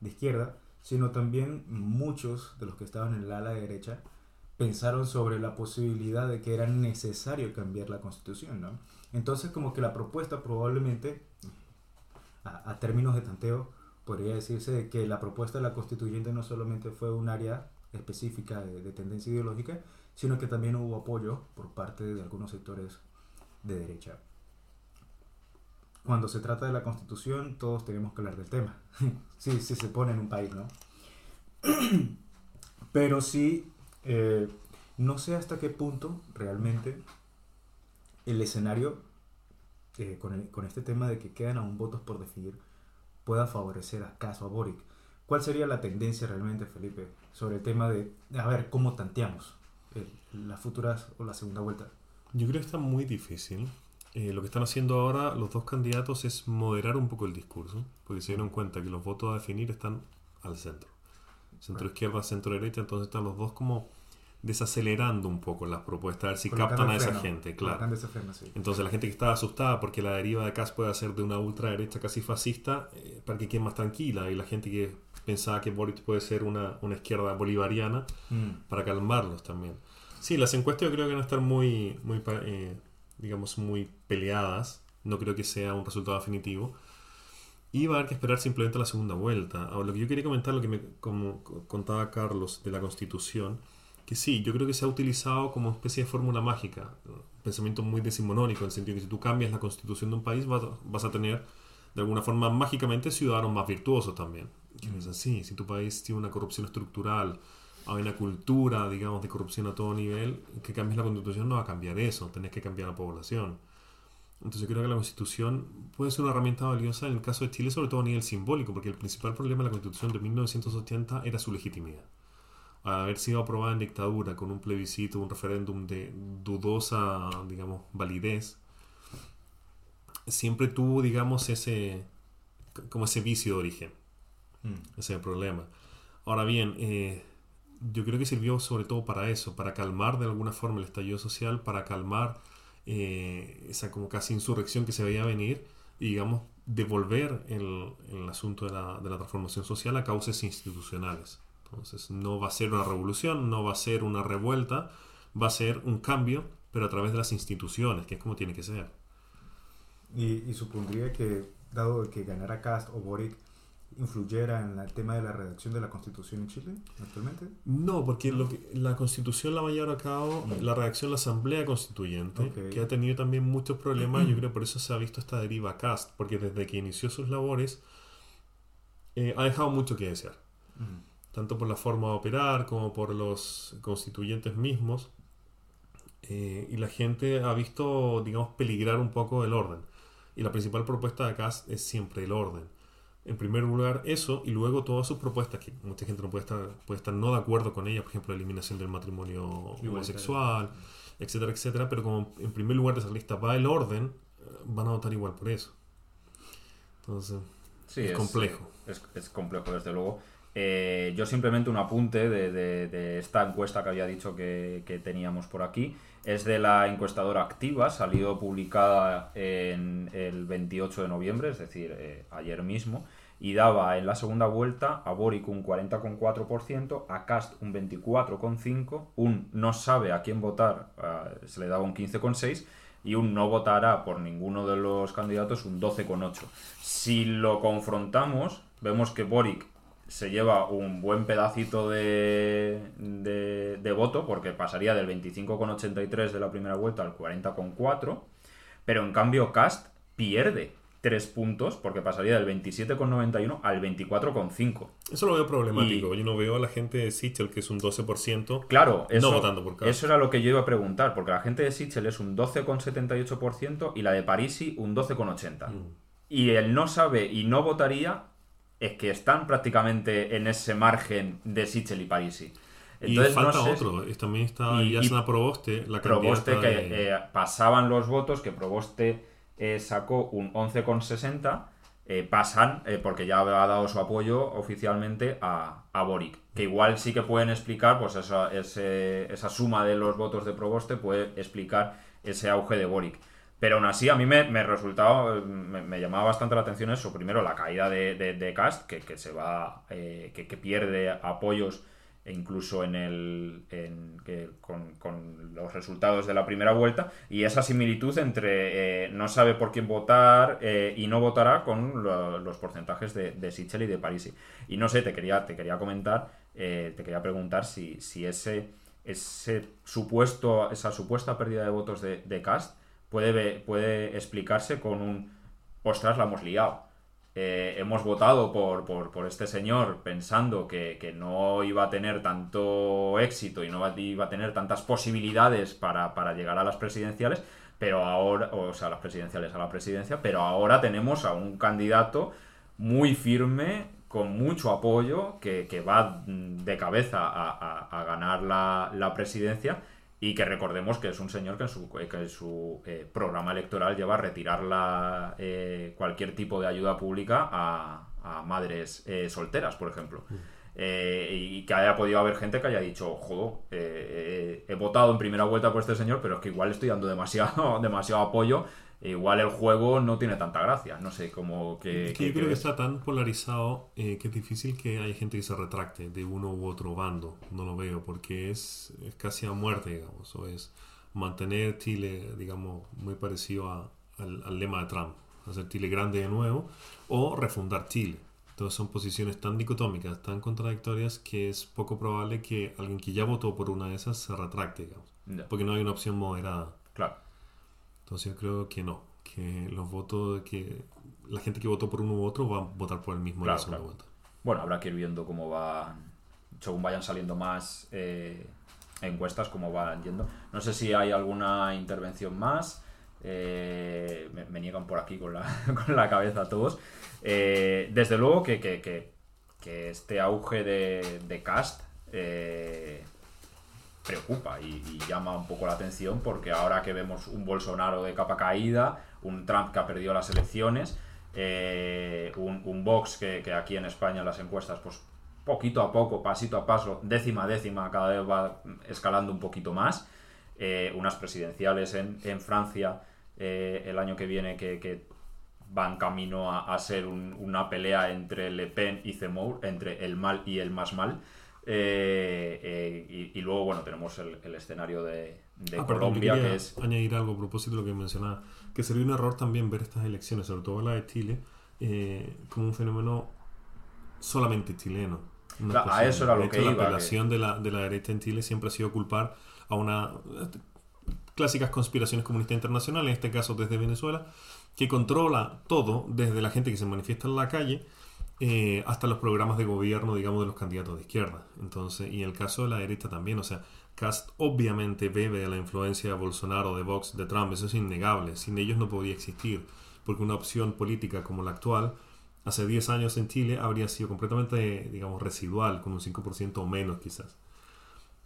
de izquierda, sino también muchos de los que estaban en el ala derecha pensaron sobre la posibilidad de que era necesario cambiar la constitución. ¿no? Entonces como que la propuesta probablemente, a, términos de tanteo, podría decirse que la propuesta de la constituyente no solamente fue un área específica de, tendencia ideológica, sino que también hubo apoyo por parte de algunos sectores de derecha. Cuando se trata de la constitución, todos tenemos que hablar del tema. sí, sí se pone en un país, ¿no? Pero sí, eh, no sé hasta qué punto realmente el escenario eh, con, con, este tema de que quedan aún votos por definir pueda favorecer a Caso a Boric. ¿Cuál sería la tendencia realmente, Felipe, sobre el tema de, a ver, cómo tanteamos eh, las futuras o la segunda vuelta? Yo creo que está muy difícil. Eh, lo que están haciendo ahora los dos candidatos es moderar un poco el discurso, porque se dieron cuenta que los votos a definir están al centro. Centro izquierda, centro derecha, entonces están los dos como desacelerando un poco las propuestas, a ver si captan a esa gente, claro. Entonces la gente que está asustada porque la deriva de Kass puede ser de una ultraderecha casi fascista, eh, para que quede más tranquila, y la gente que pensaba que Boric puede ser una, una izquierda bolivariana, mm. para calmarlos también. Sí, las encuestas yo creo que van a estar muy, muy eh, digamos, muy peleadas, no creo que sea un resultado definitivo, y va a haber que esperar simplemente la segunda vuelta. Ahora, lo que yo quería comentar, lo que me como contaba Carlos de la Constitución, que sí, yo creo que se ha utilizado como especie de fórmula mágica, un pensamiento muy decimonónico, en el sentido que si tú cambias la constitución de un país vas, a tener de alguna forma mágicamente ciudadanos más virtuosos también. Que es así, si tu país tiene una corrupción estructural, hay una cultura, digamos, de corrupción a todo nivel, que cambies la constitución no va a cambiar eso, tenés que cambiar la población. Entonces yo creo que la constitución puede ser una herramienta valiosa en el caso de Chile, sobre todo a nivel simbólico, porque el principal problema de la constitución de 1980 era su legitimidad haber sido aprobada en dictadura con un plebiscito, un referéndum de dudosa, digamos, validez, siempre tuvo, digamos, ese, como ese vicio de origen, mm. ese problema. Ahora bien, eh, yo creo que sirvió sobre todo para eso, para calmar de alguna forma el estallido social, para calmar eh, esa como casi insurrección que se veía venir y, digamos, devolver el, el asunto de la, de la transformación social a causas institucionales. Entonces no va a ser una revolución, no va a ser una revuelta, va a ser un cambio, pero a través de las instituciones, que es como tiene que ser. Y, supondría que, dado que ganara Cast o Boric, influyera en el tema de la redacción de la Constitución en Chile actualmente? No, porque Lo que, la Constitución la va a llevar a cabo mm. la redacción de la Asamblea Constituyente, que ha tenido también muchos problemas, yo creo por eso se ha visto esta deriva Cast, porque desde que inició sus labores eh, ha dejado mucho que desear. Mm tanto por la forma de operar como por los constituyentes mismos. Eh, y la gente ha visto, digamos, peligrar un poco el orden. Y la principal propuesta de acá es siempre el orden. En primer lugar, eso, y luego todas sus propuestas, que mucha gente no puede estar, puede estar no de acuerdo con ellas, por ejemplo, la eliminación del matrimonio homosexual, etcétera, etcétera, pero como en primer lugar de esa lista va el orden, eh, van a votar igual por eso. Entonces, es, complejo. es complejo, desde luego. Eh, yo simplemente un apunte de, esta encuesta que había dicho que, teníamos por aquí. Es de la encuestadora activa, salió publicada en el 28 de noviembre, es decir, eh, ayer mismo, y daba en la segunda vuelta a Boric un 40,4%, a Cast un 24,5%, un no sabe a quién votar se le daba un 15,6% y un no votará por ninguno de los candidatos un 12,8%. Si lo confrontamos, vemos que Boric se lleva un buen pedacito de, de, voto, porque pasaría del 25,83 de la primera vuelta al 40,4, pero en cambio Cast pierde tres puntos, porque pasaría del 27,91 al 24,5. Eso lo veo problemático. Yo no veo a la gente de Sichel, que es un 12%, Claro, eso, no votando por Cast. eso era lo que yo iba a preguntar, porque la gente de Sichel es un 12,78% y la de Parisi un 12,80%. Mm. Y el no sabe y no votaría es que están prácticamente en ese margen de Sichel y Parisi. y Entonces, falta no sé, otro. También está Y- Yasna Proboste, la Proboste que de- eh, pasaban los votos, que Proboste eh, sacó un 11,60, eh, pasan, eh, porque ya ha dado su apoyo oficialmente a, a Boric. Que igual sí que pueden explicar, pues esa, ese- esa suma de los votos de Proboste puede explicar ese auge de Boric. Pero aún así, a mí me, me resultaba, me, llamaba bastante la atención eso. Primero, la caída de, de, Cast, que, que se va, eh, que, que pierde apoyos e incluso en el con, con los resultados de la primera vuelta y esa similitud entre eh, no sabe por quién votar eh, y no votará con lo- los porcentajes de, de Sichel y de Parisi y no sé te quería te quería comentar te quería preguntar si, si ese ese supuesto esa supuesta pérdida de votos de, de Cast puede puede explicarse con un ostras la hemos liado eh, hemos votado por, por, por este señor pensando que, que no iba a tener tanto éxito y no iba a tener tantas posibilidades para, para llegar a las presidenciales, pero ahora, o sea, las presidenciales a la presidencia, pero ahora tenemos a un candidato muy firme, con mucho apoyo, que, que va de cabeza a, a- a ganar la, la presidencia y que recordemos que es un señor que en su, que en su eh, programa electoral lleva a retirar la, eh, cualquier tipo de ayuda pública a, a madres eh, solteras, por ejemplo. Eh, y que haya podido haber gente que haya dicho, jodo, he votado en primera vuelta por este señor, pero es que igual estoy dando demasiado, demasiado apoyo, igual el juego no tiene tanta gracia. No sé, como que... Es que yo creo que que- está tan polarizado eh, que es difícil que haya gente que se retracte de uno u otro bando. No lo veo, porque es, es casi a muerte, digamos. O es mantener Chile, digamos, muy parecido a- al, al lema de Trump. Hacer Chile grande de nuevo o refundar Chile. Entonces son posiciones tan dicotómicas, tan contradictorias, que es poco probable que alguien que ya votó por una de esas se retracte, digamos. Porque no hay una opción moderada. Entonces yo creo que no, que los votos, que la gente que votó por uno u otro va a votar por el mismo en Claro, la segunda claro. vuelta. Bueno, habrá que ir viendo cómo va, según vayan saliendo más eh, encuestas, cómo van yendo. No sé si hay alguna intervención más. Eh, me, me niegan por aquí con la, con la cabeza todos. Eh, desde luego que, que- que- que este auge de, de cast eh, preocupa y, llama un poco la atención porque ahora que vemos un Bolsonaro de capa caída, un Trump que ha perdido las elecciones, eh, un, un Vox que, aquí en España en las encuestas, pues poquito a poco, pasito a paso, décima a décima, cada vez va escalando un poquito más. Eh, unas presidenciales en, en Francia eh, el año que viene que, que van camino a, a ser un- una pelea entre Le Pen y Zemmour, entre el mal y el más mal. Eh, eh, y, y luego, bueno, tenemos el, el escenario de, de Ah, Colombia, que es... añadir algo a propósito de lo que mencionaba, que sería un error también ver estas elecciones, sobre todo la de Chile, eh, como un fenómeno solamente chileno. Una Claro, a especie eso era lo de que hecho, iba, La que- apelación de, la, de la derecha en Chile siempre ha sido culpar a una clásicas conspiraciones comunistas internacionales, en este caso desde Venezuela, que controla todo, desde la gente que se manifiesta en la calle eh, hasta los programas de gobierno, digamos, de los candidatos de izquierda. Entonces, y el caso de la derecha también, o sea, Cast obviamente bebe de la influencia de Bolsonaro, de Vox, de Trump, eso es innegable. Sin ellos no podía existir, porque una opción política como la actual, hace 10 años en Chile, habría sido completamente, digamos, residual, con un 5% o menos quizás.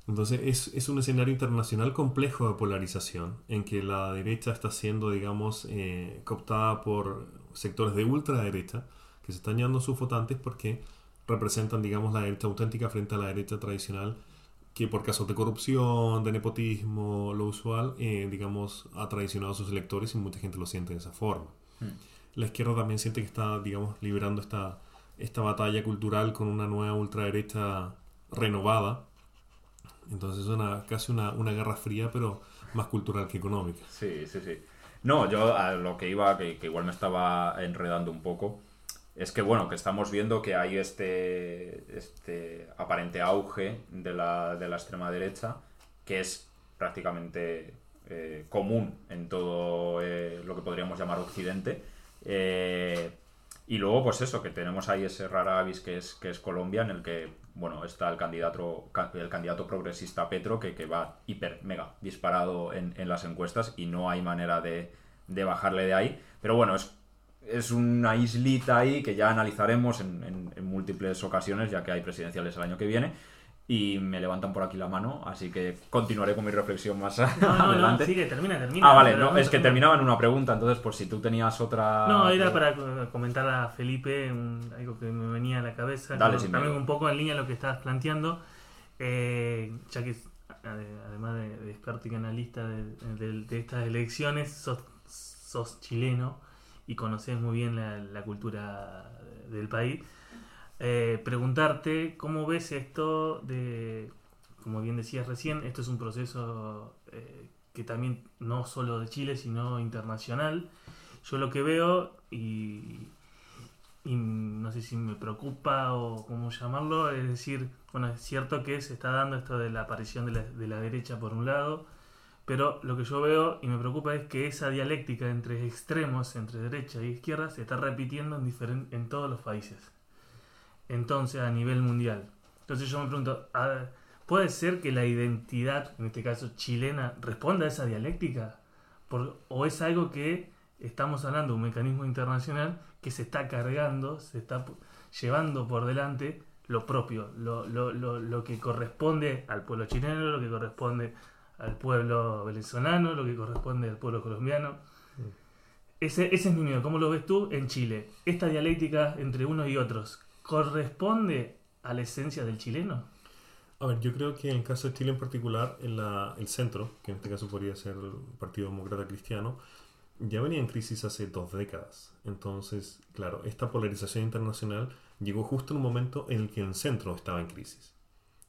Entonces es, es un escenario internacional complejo de polarización, en que la derecha está siendo, digamos, eh, cooptada por sectores de ultraderecha que se están llevando sus votantes porque representan, digamos, la derecha auténtica frente a la derecha tradicional que por casos de corrupción, de nepotismo, lo usual, eh, digamos, ha traicionado a sus electores y mucha gente lo siente de esa forma. La izquierda también siente que está, digamos, liberando esta, esta batalla cultural con una nueva ultraderecha renovada. Entonces es una, casi una, una guerra fría, pero más cultural que económica. Sí, sí, sí. No, yo a lo que iba, que, que igual me estaba enredando un poco, es que bueno, que estamos viendo que hay este, este aparente auge de la, de la extrema derecha, que es prácticamente eh, común en todo eh, lo que podríamos llamar Occidente, Eh, y luego, pues eso, que tenemos ahí ese rara avis que es, que es Colombia, en el que, bueno, está el candidato, el candidato progresista Petro, que, que va hiper, mega disparado en, en las encuestas y no hay manera de, de bajarle de ahí. Pero bueno, es, es una islita ahí que ya analizaremos en, en- en múltiples ocasiones, ya que hay presidenciales el año que viene. Y me levantan por aquí la mano, así que continuaré con mi reflexión más No, no, no, adelante. sigue, termina, termina. ah, vale, no, es que terminaba en una pregunta, entonces por si tú tenías otra... No, era eh, para co- comentar a Felipe un- algo que me venía a la cabeza. Dale, también miedo. un poco en línea a lo que estabas planteando. eh, ya que ade- además de, de experto y analista de, de- de estas elecciones, sos, sos chileno y conoces muy bien la, la cultura del país. Eh, preguntarte cómo ves esto de, como bien decías recién, esto es un proceso eh, que también no solo de Chile, sino internacional. Yo lo que veo, y, y no sé si me preocupa o cómo llamarlo, es decir, bueno, es cierto que se está dando esto de la aparición de la, de la derecha por un lado, pero lo que yo veo y me preocupa es que esa dialéctica entre extremos, entre derecha y izquierda, se está repitiendo en, en todos los países. Entonces, a nivel mundial. Entonces yo me pregunto, ¿puede ser que la identidad, en este caso chilena, responda a esa dialéctica? Por- ¿O es algo que estamos hablando un mecanismo internacional que se está cargando, se está llevando por delante lo propio, lo, lo- lo- lo que corresponde al pueblo chileno, lo que corresponde al pueblo venezolano, lo que corresponde al pueblo colombiano? Ese, ese es mi miedo. ¿Cómo lo ves tú en Chile? ¿Esta dialéctica entre unos y otros corresponde a la esencia del chileno? A ver, yo creo que en el caso de Chile en particular, en la- el centro, que en este caso podría ser el Partido Demócrata Cristiano, ya venía en crisis hace dos décadas. Entonces, claro, esta polarización internacional llegó justo en un momento en el que el centro estaba en crisis.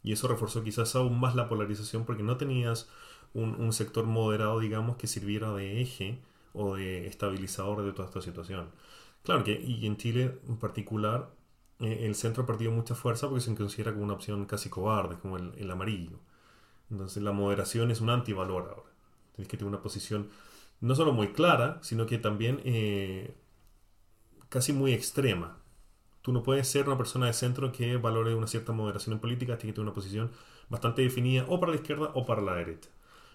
Y eso reforzó quizás aún más la polarización porque no tenías un, sector moderado, digamos, que sirviera de eje o de estabilizador de toda esta situación. Claro que, y en Chile en particular, eh, el centro ha perdido mucha fuerza porque se considera como una opción casi cobarde, como el, el amarillo. Entonces la moderación es un antivalor ahora. Tienes que tener una posición no solo muy clara, sino que también eh, casi muy extrema. Tú no puedes ser una persona de centro que valore una cierta moderación en política, tienes que tener una posición bastante definida o para la izquierda o para la derecha.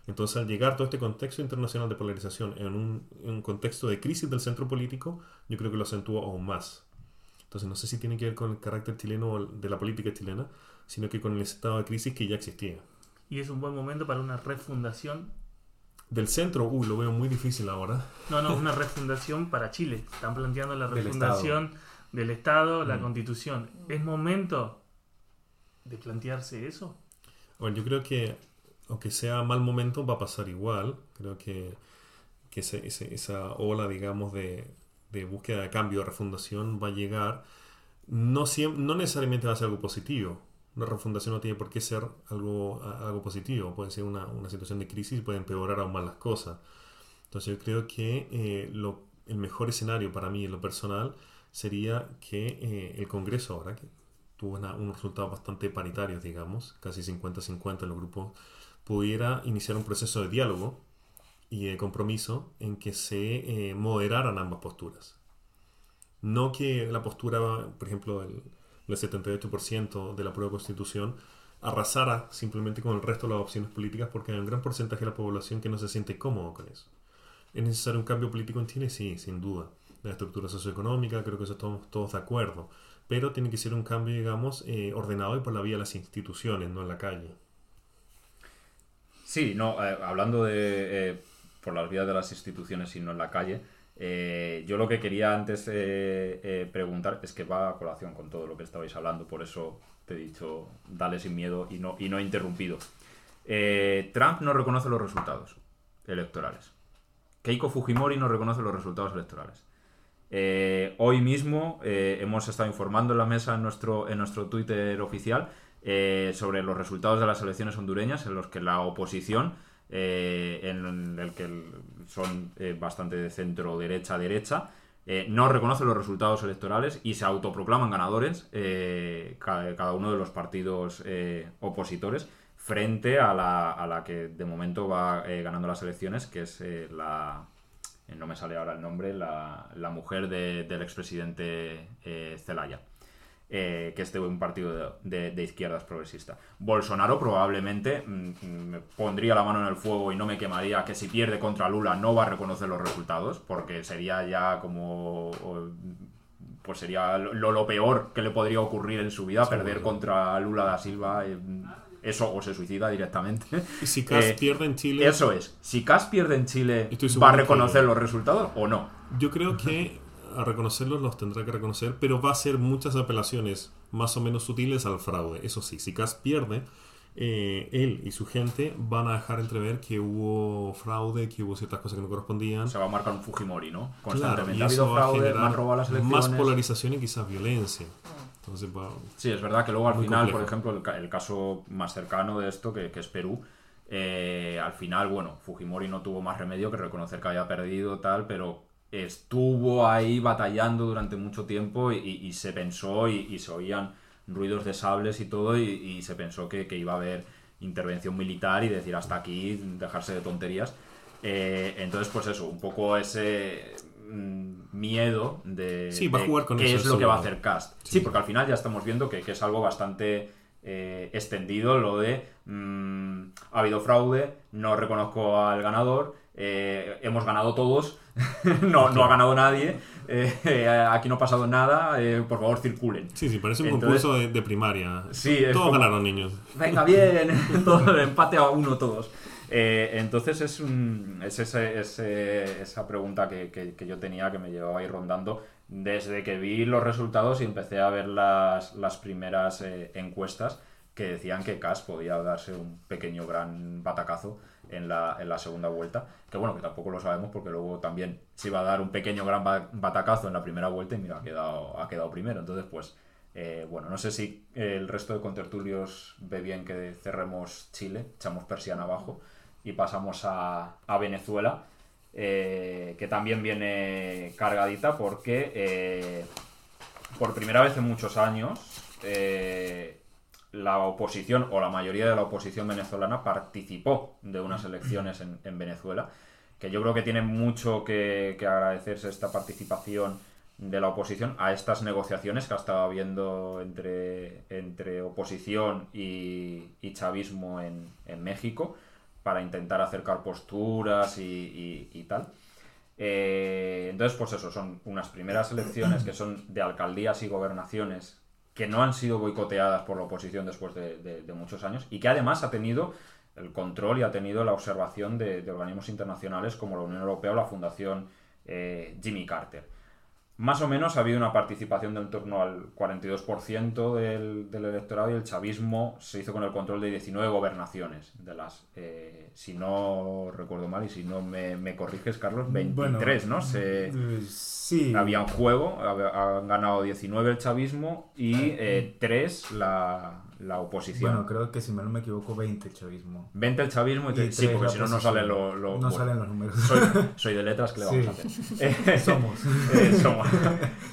Entonces, al llegar todo este contexto internacional de polarización en un, en un contexto de crisis del centro político, yo creo que lo acentúa aún más. Entonces, no sé si tiene que ver con el carácter chileno de la política chilena, sino que con el estado de crisis que ya existía. Y es un buen momento para una refundación. Del centro, uy, lo veo muy difícil ahora. No, no, una refundación para Chile. Están planteando la refundación del Estado, la Mm. constitución. ¿Es momento de plantearse eso? Bueno, yo creo que, aunque sea mal momento, va a pasar igual. Creo que, que ese- ese- esa ola, digamos, de, de búsqueda de cambio, de refundación, va a llegar. No, siem- no necesariamente va a ser algo positivo. Una refundación no tiene por qué ser algo, algo positivo. Puede ser una, una situación de crisis, puede empeorar aún más las cosas. Entonces yo creo que eh, lo- el mejor escenario para mí en lo personal sería que eh, el Congreso ahora, que tuvo una- unos resultados bastante paritarios, digamos, casi 50-50 en los grupos, pudiera iniciar un proceso de diálogo y de compromiso en que se eh, moderaran ambas posturas. No que la postura, por ejemplo, del, del 78% de la prueba de constitución arrasara simplemente con el resto de las opciones políticas porque hay un gran porcentaje de la población que no se siente cómodo con eso. ¿Es necesario un cambio político en Chile? Sí, sin duda. La estructura socioeconómica, creo que eso estamos todos de acuerdo. Pero tiene que ser un cambio, digamos, eh, ordenado y por la vía de las instituciones, no en la calle. Sí, no, eh, hablando de eh, por las vías de las instituciones y no en la calle, yo lo que quería antes preguntar es que va a colación con todo lo que estabais hablando, por eso te he dicho dale sin miedo y no, y no he interrumpido. Trump no reconoce los resultados electorales. Keiko Fujimori no reconoce los resultados electorales. Eh, hoy mismo eh, hemos estado informando en la mesa en nuestro, en nuestro Twitter oficial eh, sobre los resultados de las elecciones hondureñas en los que la oposición, eh, en el que son eh, bastante de centro derecha derecha, no reconoce los resultados electorales y se autoproclaman ganadores eh, ca- cada, uno de los partidos opositores frente a la, a la que de momento va ganando las elecciones, que es la, no me sale ahora el nombre, la, la mujer de- del expresidente eh, Zelaya. eh, que es de un partido de, de izquierdas progresista. Bolsonaro probablemente mm, mm, me pondría la mano en el fuego y no me quemaría que si pierde contra Lula no va a reconocer los resultados, porque sería ya como... Pues sería lo, lo peor que le podría ocurrir en su vida, perder contra Lula da Silva. eh, Eso, o se suicida directamente. Y si Kass Eh, pierde en Chile, Eso es. Si Cas pierde en Chile, ¿va a que- reconocer los resultados o no? yo creo que a reconocerlos los tendrá que reconocer, pero va a hacer muchas apelaciones más o menos sutiles al fraude. Eso sí, si Kass pierde, eh, él y su gente van a dejar entrever que hubo fraude, que hubo ciertas cosas que no correspondían. Se va a marcar un Fujimori, ¿no? Claro, Constantemente. y ha eso habido va a fraude, me generar han robado las elecciones. más polarización y quizás violencia. Sí, es verdad que luego al Muy final, complejo. por ejemplo, el, el caso más cercano de esto, que, que es Perú, eh, al final, bueno, Fujimori no tuvo más remedio que reconocer que había perdido, tal, pero estuvo ahí batallando durante mucho tiempo y, y- y se pensó y, y se oían ruidos de sables y todo y, se pensó que, que iba a haber intervención militar y decir hasta aquí, dejarse de tonterías. Eh, entonces, pues eso, un poco ese miedo de, Sí, va a de jugar con qué eso, es lo que va a hacer Cast. Sí, Sí. porque al final ya estamos viendo que, que es algo bastante eh, extendido lo de mm, ha habido fraude, no reconozco al ganador, eh, hemos ganado todos, no, no ha ganado nadie, eh, aquí no ha pasado nada, por favor circulen. Sí, sí, parece un Entonces- concurso de, de primaria. Sí, Todos como- ganaron niños. Venga, bien, todo, empate a uno todos. Eh, entonces es, un, es ese- esa pregunta que, que- yo tenía que me llevaba ahí rondando desde que vi los resultados y empecé a ver las, las primeras eh, encuestas que decían que Cas podía darse un pequeño gran batacazo en la, en la segunda vuelta. Que bueno, que tampoco lo sabemos porque luego también se iba a dar un pequeño gran ba- batacazo en la primera vuelta y mira, ha quedado, ha quedado primero. Entonces, pues eh, bueno, no sé si el resto de contertulios ve bien que cerremos Chile, echamos persiana abajo y pasamos a, a Venezuela, eh, que también viene cargadita porque eh, por primera vez en muchos años eh, la oposición o la mayoría de la oposición venezolana participó de unas elecciones en, en Venezuela, que yo creo que tiene mucho que, que agradecerse esta participación de la oposición a estas negociaciones que ha estado habiendo entre, entre oposición y, y chavismo en, en México para intentar acercar posturas y, y- y tal. Eh, entonces, pues eso, son unas primeras elecciones que son de alcaldías y gobernaciones que no han sido boicoteadas por la oposición después de, muchos años y que además ha tenido el control y ha tenido la observación de, de organismos internacionales como la Unión Europea o la Fundación eh, Jimmy Carter. Más o menos ha habido una participación de en torno al 42% del, del electorado y el chavismo se hizo con el control de 19 gobernaciones, de las, eh, si no recuerdo mal y si no me, me corriges, Carlos, 23, ¿no? Se, Eh, sí. había un juego, han ganado 19 el chavismo y 3 la, la oposición. Bueno, creo que si no me equivoco, 20 el chavismo. 20 el chavismo y, sí, porque si no, no salen los... No bueno, salen los números. soy, soy de letras, ¿qué le vamos Sí. a hacer? Somos. eh, somos.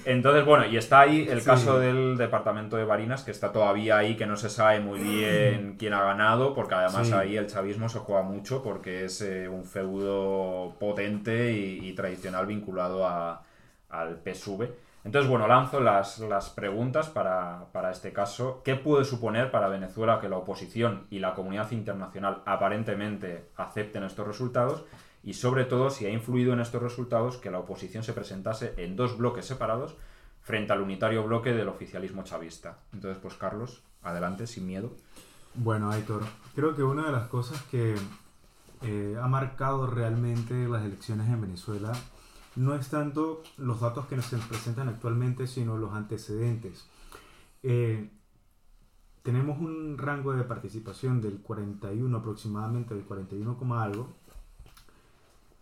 Entonces, bueno, y está ahí el Sí. caso del departamento de Barinas, que está todavía ahí, que no se sabe muy bien quién ha ganado, porque además Sí. ahí el chavismo se juega mucho, porque es eh, un feudo potente y, y tradicional vinculado a- al PSV. Entonces, bueno, lanzo las, las preguntas para, para este caso. ¿Qué puede suponer para Venezuela que la oposición y la comunidad internacional aparentemente acepten estos resultados? Y sobre todo, si ha influido en estos resultados que la oposición se presentase en dos bloques separados frente al unitario bloque del oficialismo chavista. Entonces, pues Carlos, adelante, sin miedo. Bueno, Aitor, creo que una de las cosas que eh, ha marcado realmente las elecciones en Venezuela no es tanto los datos que nos presentan actualmente, sino los antecedentes. Eh, tenemos un rango de participación del 41 aproximadamente, del 41, coma algo,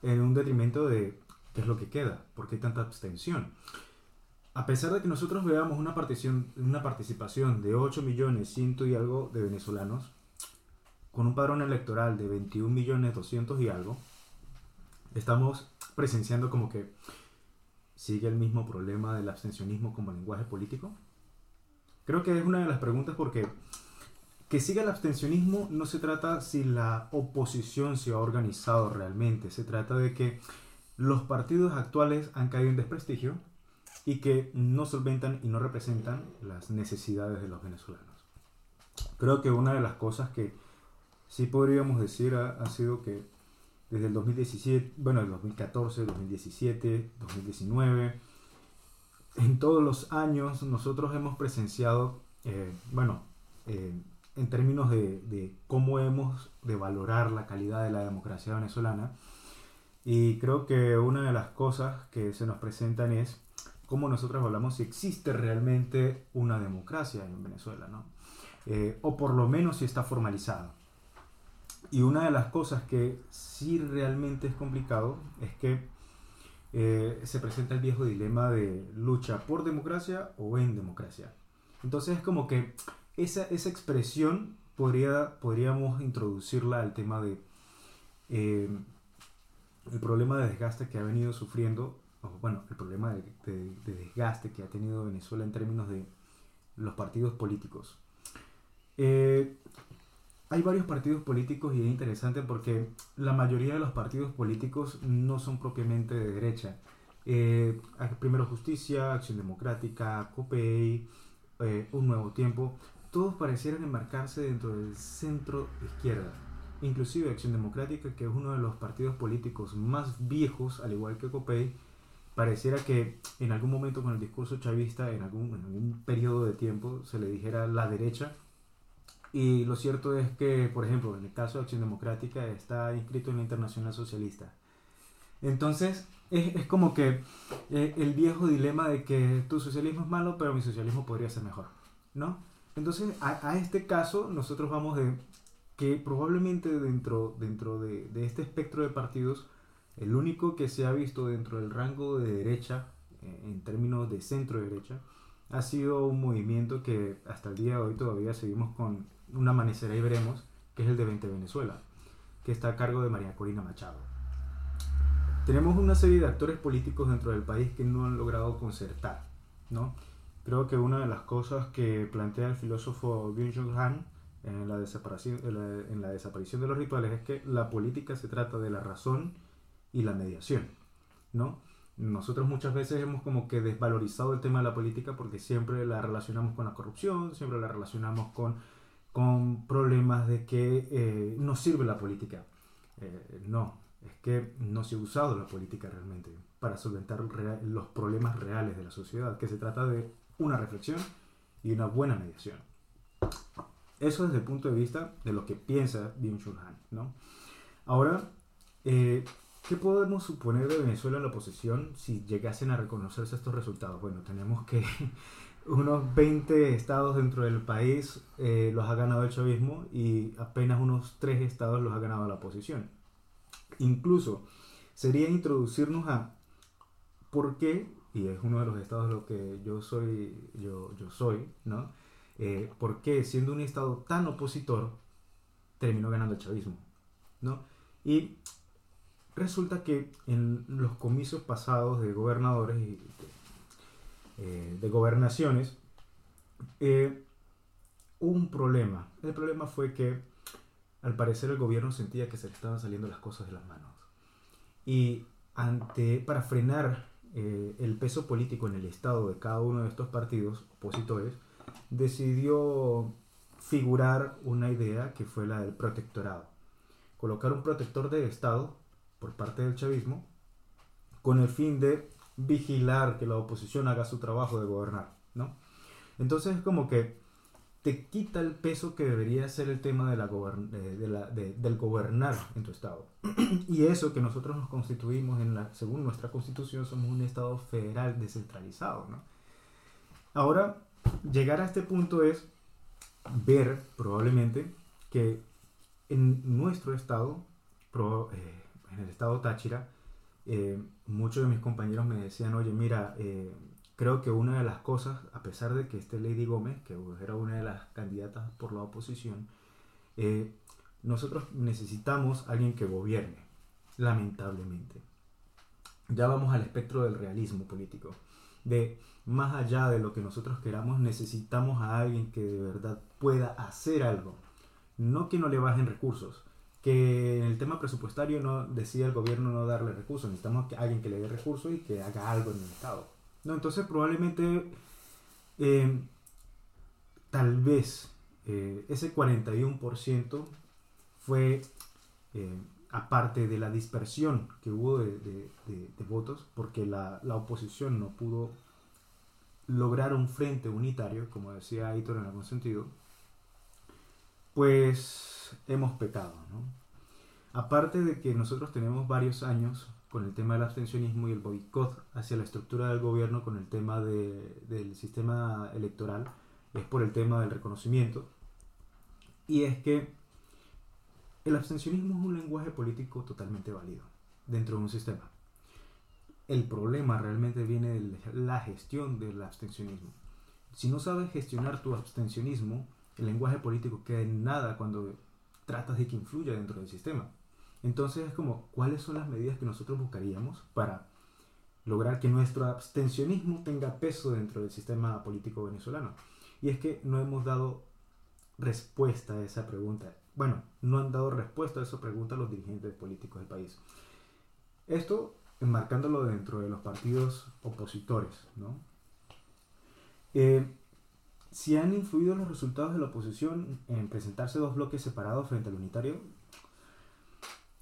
en un detrimento de qué es lo que queda, por qué tanta abstención. A pesar de que nosotros veamos una una participación de 8 millones, ciento y algo de venezolanos, con un padrón electoral de 21 millones 200 y algo, estamos presenciando como que sigue el mismo problema del abstencionismo como lenguaje político. Creo que es una de las preguntas porque que siga el abstencionismo no se trata si la oposición se ha organizado realmente, se trata de que los partidos actuales han caído en desprestigio y que no solventan y no representan las necesidades de los venezolanos. Creo que una de las cosas que sí podríamos decir ha, ha sido que desde el 2017, bueno, el 2014, 2017, 2019, en todos los años nosotros hemos presenciado, eh, bueno, eh, en términos de, de, cómo hemos de valorar la calidad de la democracia venezolana, y creo que una de las cosas que se nos presentan es cómo nosotros hablamos si existe realmente una democracia en Venezuela, ¿no? Eh, o por lo menos si está formalizada. Y una de las cosas que sí realmente es complicado es que eh, se presenta el viejo dilema de lucha por democracia o en democracia. Entonces es como que esa, esa expresión podría, podríamos introducirla al tema de eh, el problema de desgaste que ha venido sufriendo, o bueno, el problema de, de, de, desgaste que ha tenido Venezuela en términos de los partidos políticos. Eh, hay varios partidos políticos y es interesante porque la mayoría de los partidos políticos no son propiamente de derecha. Eh, Primero Justicia, Acción Democrática, COPEI, eh, Un Nuevo Tiempo, todos parecieran enmarcarse dentro del centro izquierda. Inclusive Acción Democrática, que es uno de los partidos políticos más viejos, al igual que COPEI, pareciera que en algún momento con el discurso chavista, en algún, en algún periodo de tiempo, se le dijera la derecha y lo cierto es que, por ejemplo, en el caso de Acción Democrática está inscrito en la Internacional Socialista. Entonces, es, es como que eh, el viejo dilema de que tu socialismo es malo, pero mi socialismo podría ser mejor, ¿no? Entonces, a, a este caso, nosotros vamos de que probablemente dentro, dentro de, de, este espectro de partidos, el único que se ha visto dentro del rango de derecha, eh, en términos de centro derecha, ha sido un movimiento que hasta el día de hoy todavía seguimos con un amanecer ahí veremos, que es el de 20 Venezuela, que está a cargo de María Corina Machado. Tenemos una serie de actores políticos dentro del país que no han logrado concertar, ¿no? Creo que una de las cosas que plantea el filósofo Byung-Chul Han en la, desaparición, en, la, en la desaparición de los rituales es que la política se trata de la razón y la mediación, ¿no? Nosotros muchas veces hemos como que desvalorizado el tema de la política porque siempre la relacionamos con la corrupción, siempre la relacionamos con con problemas de que eh, no sirve la política. Eh, no, es que no se ha usado la política realmente para solventar los problemas reales de la sociedad, que se trata de una reflexión y una buena mediación. Eso desde el punto de vista de lo que piensa Byung-Chul Han. ¿no? Ahora, eh, ¿qué podemos suponer de Venezuela en la oposición si llegasen a reconocerse estos resultados? Bueno, tenemos que unos 20 estados dentro del país eh, los ha ganado el chavismo y apenas unos 3 estados los ha ganado la oposición. Incluso sería introducirnos a por qué, y es uno de los estados lo que yo soy, yo, yo soy, ¿no? Eh, ¿Por qué siendo un estado tan opositor terminó ganando el chavismo? ¿no? Y resulta que en los comicios pasados de gobernadores y eh, de gobernaciones, eh, un problema. El problema fue que al parecer el gobierno sentía que se le estaban saliendo las cosas de las manos. Y ante, para frenar eh, el peso político en el estado de cada uno de estos partidos opositores, decidió figurar una idea que fue la del protectorado. Colocar un protector de Estado por parte del chavismo con el fin de vigilar que la oposición haga su trabajo de gobernar, ¿no? Entonces es como que te quita el peso que debería ser el tema de la, de la de, del gobernar en tu estado. y eso que nosotros nos constituimos en la, según nuestra constitución, somos un estado federal descentralizado, ¿no? Ahora, llegar a este punto es ver probablemente que en nuestro estado, eh, en el estado Táchira, eh, muchos de mis compañeros me decían, oye, mira, eh, creo que una de las cosas, a pesar de que esté Lady Gómez, que era una de las candidatas por la oposición, eh, nosotros necesitamos alguien que gobierne, lamentablemente. Ya vamos al espectro del realismo político, de más allá de lo que nosotros queramos, necesitamos a alguien que de verdad pueda hacer algo, no que no le bajen recursos, que en el tema presupuestario no decía el gobierno no darle recursos, necesitamos que alguien que le dé recursos y que haga algo en el Estado. ¿no? Entonces probablemente eh, tal vez eh, ese 41% fue eh, aparte de la dispersión que hubo de, votos, porque la, la, oposición no pudo lograr un frente unitario, como decía Aitor en algún sentido, pues hemos pecado. ¿no? Aparte de que nosotros tenemos varios años con el tema del abstencionismo y el boicot hacia la estructura del gobierno con el tema de, del sistema electoral, es por el tema del reconocimiento. Y es que el abstencionismo es un lenguaje político totalmente válido dentro de un sistema. El problema realmente viene de la gestión del abstencionismo. Si no sabes gestionar tu abstencionismo, el lenguaje político queda en nada cuando tratas de que influya dentro del sistema. Entonces es como, ¿cuáles son las medidas que nosotros buscaríamos para lograr que nuestro abstencionismo tenga peso dentro del sistema político venezolano? Y es que no hemos dado respuesta a esa pregunta. Bueno, no han dado respuesta a esa pregunta los dirigentes políticos del país. Esto enmarcándolo dentro de los partidos opositores, ¿no? Eh, si han influido los resultados de la oposición en presentarse dos bloques separados frente al unitario,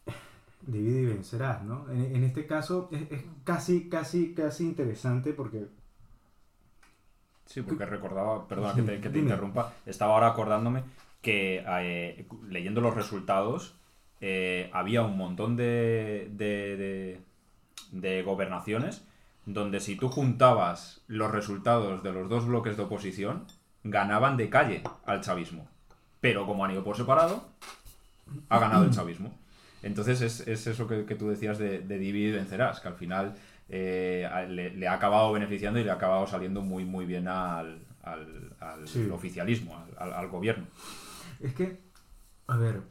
divide y vencerás, ¿no? En, este caso es, casi, casi, casi interesante porque... Sí, porque recordaba, perdona que te, interrumpa, estaba ahora acordándome que eh, leyendo los resultados eh, había un montón de, de, de, gobernaciones donde si tú juntabas los resultados de los dos bloques de oposición, ganaban de calle al chavismo. Pero como han ido por separado, ha ganado el chavismo. Entonces es, eso que, tú decías de, dividir y vencerás, que al final eh, le, ha acabado beneficiando y le ha acabado saliendo muy muy bien al, oficialismo, al, gobierno. Es que, a ver,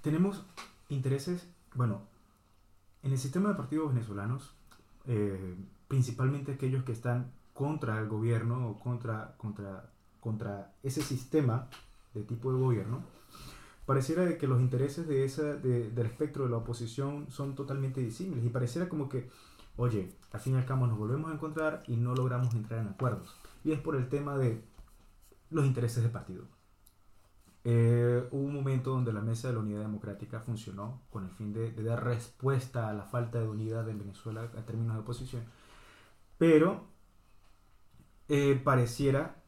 tenemos intereses, bueno, en el sistema de partidos venezolanos, eh, principalmente aquellos que están contra el gobierno o contra, contra, contra ese sistema de tipo de gobierno, pareciera de que los intereses de esa, de, del espectro de la oposición son totalmente disímiles y pareciera como que, oye, al fin y al cabo nos volvemos a encontrar y no logramos entrar en acuerdos. Y es por el tema de los intereses del partido. Eh, hubo un momento donde la Mesa de la Unidad Democrática funcionó con el fin de, dar respuesta a la falta de unidad en Venezuela a términos de oposición, pero eh, pareciera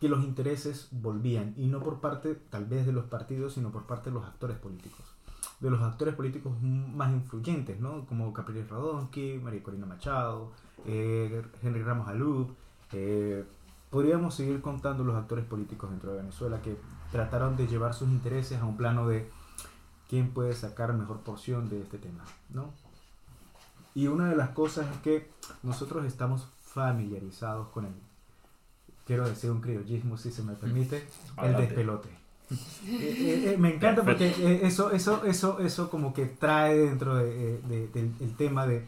que los intereses volvían, y no por parte tal vez de los partidos, sino por parte de los actores políticos. De los actores políticos más influyentes, ¿no? Como Capriles Radonsky, María Corina Machado, eh, Henry Ramos Alú. Eh, podríamos seguir contando los actores políticos dentro de Venezuela que trataron de llevar sus intereses a un plano de quién puede sacar mejor porción de este tema, ¿no? Y una de las cosas es que nosotros estamos familiarizados con el quiero decir un criollismo, si se me permite, el despelote. Eh, eh, eh, me encanta porque eso, eso, eso, eso como que trae dentro del tema de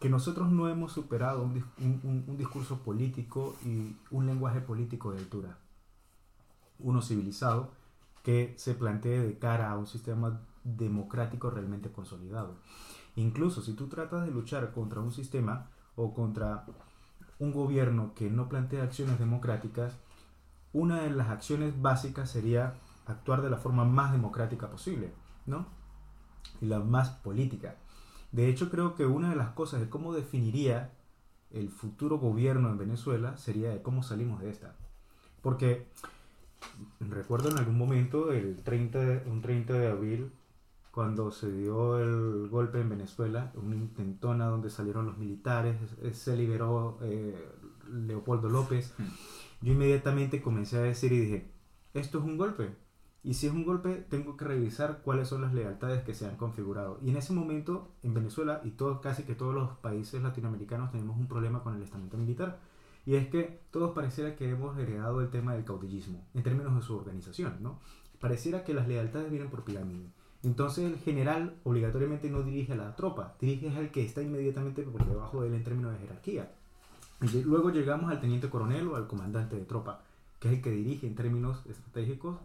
que nosotros no hemos superado un, discurso político y un lenguaje político de altura. Uno civilizado que se plantee de cara a un sistema democrático realmente consolidado. Incluso si tú tratas de luchar contra un sistema o contra un gobierno que no plantea acciones democráticas, una de las acciones básicas sería actuar de la forma más democrática posible, ¿no? Y la más política. De hecho, creo que una de las cosas de cómo definiría el futuro gobierno en Venezuela sería de cómo salimos de esta. Porque recuerdo en algún momento, el 30 un 30 de abril, cuando se dio el golpe en Venezuela, una intentona donde salieron los militares, se liberó eh, Leopoldo López, mm. yo inmediatamente comencé a decir y dije, esto es un golpe. Y si es un golpe, tengo que revisar cuáles son las lealtades que se han configurado. Y en ese momento, en Venezuela y todo, casi que todos los países latinoamericanos tenemos un problema con el estamento militar. Y es que todos pareciera que hemos heredado el tema del caudillismo, en términos de su organización, ¿no? Pareciera que las lealtades vienen por pirámide. Entonces el general obligatoriamente no dirige a la tropa, dirige al que está inmediatamente por debajo de él en términos de jerarquía. Y luego llegamos al teniente coronel o al comandante de tropa, que es el que dirige en términos estratégicos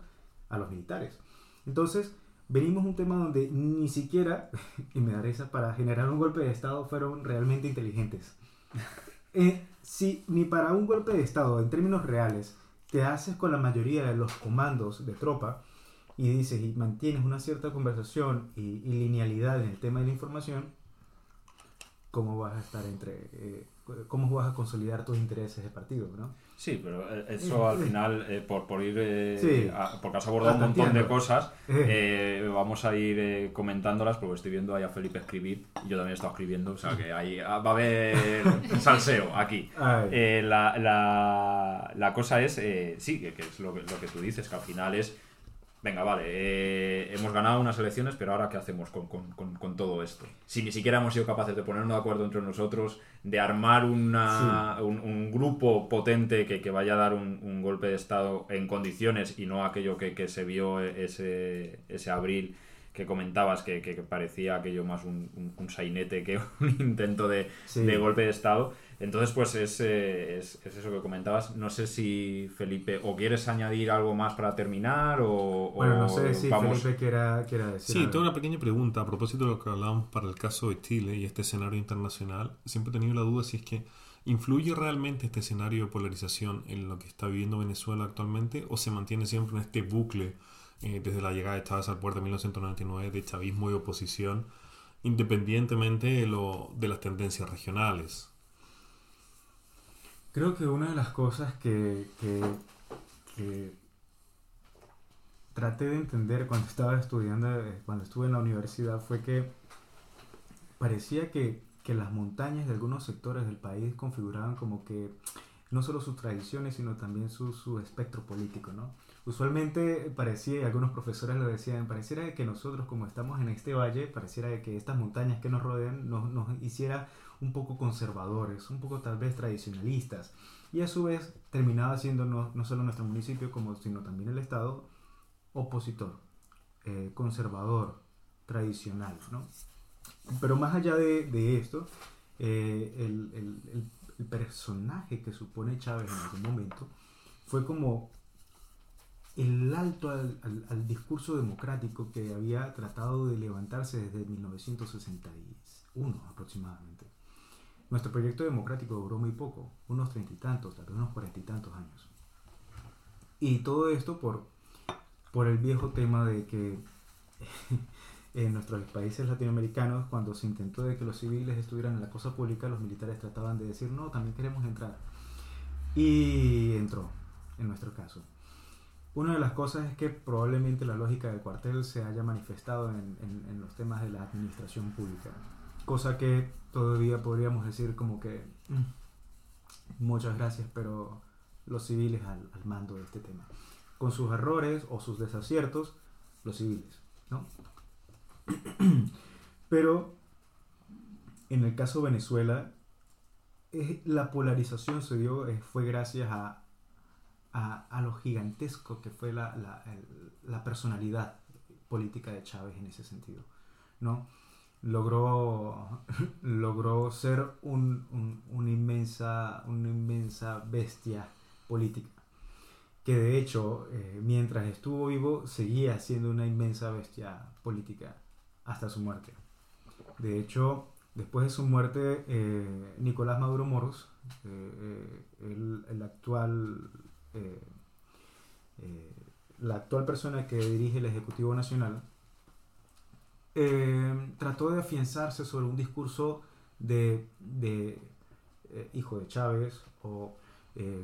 a los militares. Entonces, venimos a un tema donde ni siquiera, y me da risa, para generar un golpe de Estado fueron realmente inteligentes. Eh, si ni para un golpe de Estado, en términos reales, te haces con la mayoría de los comandos de tropa y dices y mantienes una cierta conversación y, y linealidad en el tema de la información, ¿cómo vas a estar entre... eh, cómo vas a consolidar tus intereses de partido, ¿no? Sí, pero eh, eso al final, eh, por, por ir, eh, Sí. a- porque has abordado un montón de cosas, Eh. eh, vamos a ir eh, comentándolas porque estoy viendo ahí a Felipe escribir y yo también he estado escribiendo, o sea que ahí ah, va a haber salseo aquí. La, la- la cosa es, sí, que, que es lo que, lo que tú dices, que al final es, venga, vale, eh, hemos ganado unas elecciones, pero ahora ¿qué hacemos con, con- con- con todo esto? Si ni siquiera hemos sido capaces de ponernos de acuerdo entre nosotros, de armar una, un, un grupo potente que, que vaya a dar un, un golpe de Estado en condiciones y no aquello que, que se vio ese, ese abril que comentabas, que, que- parecía aquello más un, un- un sainete que un intento de, Sí. de golpe de Estado. Entonces, pues es, eh, es, es eso que comentabas. No sé si, Felipe, o quieres añadir algo más para terminar o, Bueno, no sé si vamos... Felipe quiera, quiera decir Sí, algo. tengo una pequeña pregunta a propósito de lo que hablábamos para el caso de Chile y este escenario internacional. Siempre he tenido la duda si es que influye realmente este escenario de polarización en lo que está viviendo Venezuela actualmente o se mantiene siempre en este bucle eh, desde la llegada de Chávez al poder de 1999 de chavismo y oposición, independientemente de, lo, de las tendencias regionales. Creo que una de las cosas que, que, que traté de entender cuando estaba estudiando, eh, cuando estuve en la universidad, fue que parecía que, que las montañas de algunos sectores del país configuraban como que no solo sus tradiciones, sino también su, su espectro político, ¿no? Usualmente parecía, y algunos profesores lo decían, pareciera que nosotros como estamos en este valle, pareciera que estas montañas que nos rodean nos, nos hiciera un poco conservadores, un poco tal vez tradicionalistas. Y a su vez terminaba siendo no, no solo nuestro municipio, como, sino también el Estado, opositor, eh, conservador, tradicional. ¿no? Pero más allá de, esto, eh, el, personaje que supone Chávez en algún momento fue como el alto al, al- al discurso democrático que había tratado de levantarse desde 1961 aproximadamente. Nuestro proyecto democrático duró muy poco, unos treinta y tantos, tal unos cuarenta y tantos años. Y todo esto por, por el viejo tema de que en nuestros países latinoamericanos, cuando se intentó de que los civiles estuvieran en la cosa pública, los militares trataban de decir, no, también queremos entrar. Y entró, en nuestro caso. Una de las cosas es que probablemente la lógica del cuartel se haya manifestado en, en- en los temas de la administración pública. Cosa que todavía podríamos decir como que "Mm, muchas gracias, pero los civiles al, mando de este tema. Con sus errores o sus desaciertos, los civiles, ¿no? Pero en el caso de Venezuela, eh, la polarización se dio, eh, fue gracias a, a, lo gigantesco que fue la, la, la personalidad política de Chávez en ese sentido, ¿no? Logró, logró ser un, un- una, inmensa, una inmensa bestia política, que de hecho, eh, mientras estuvo vivo, seguía siendo una inmensa bestia política hasta su muerte. De hecho, después de su muerte, eh, Nicolás Maduro Moros, eh, el, el actual, la actual persona que dirige el Ejecutivo Nacional, eh, trató de afianzarse sobre un discurso de, de, eh, hijo de Chávez o eh,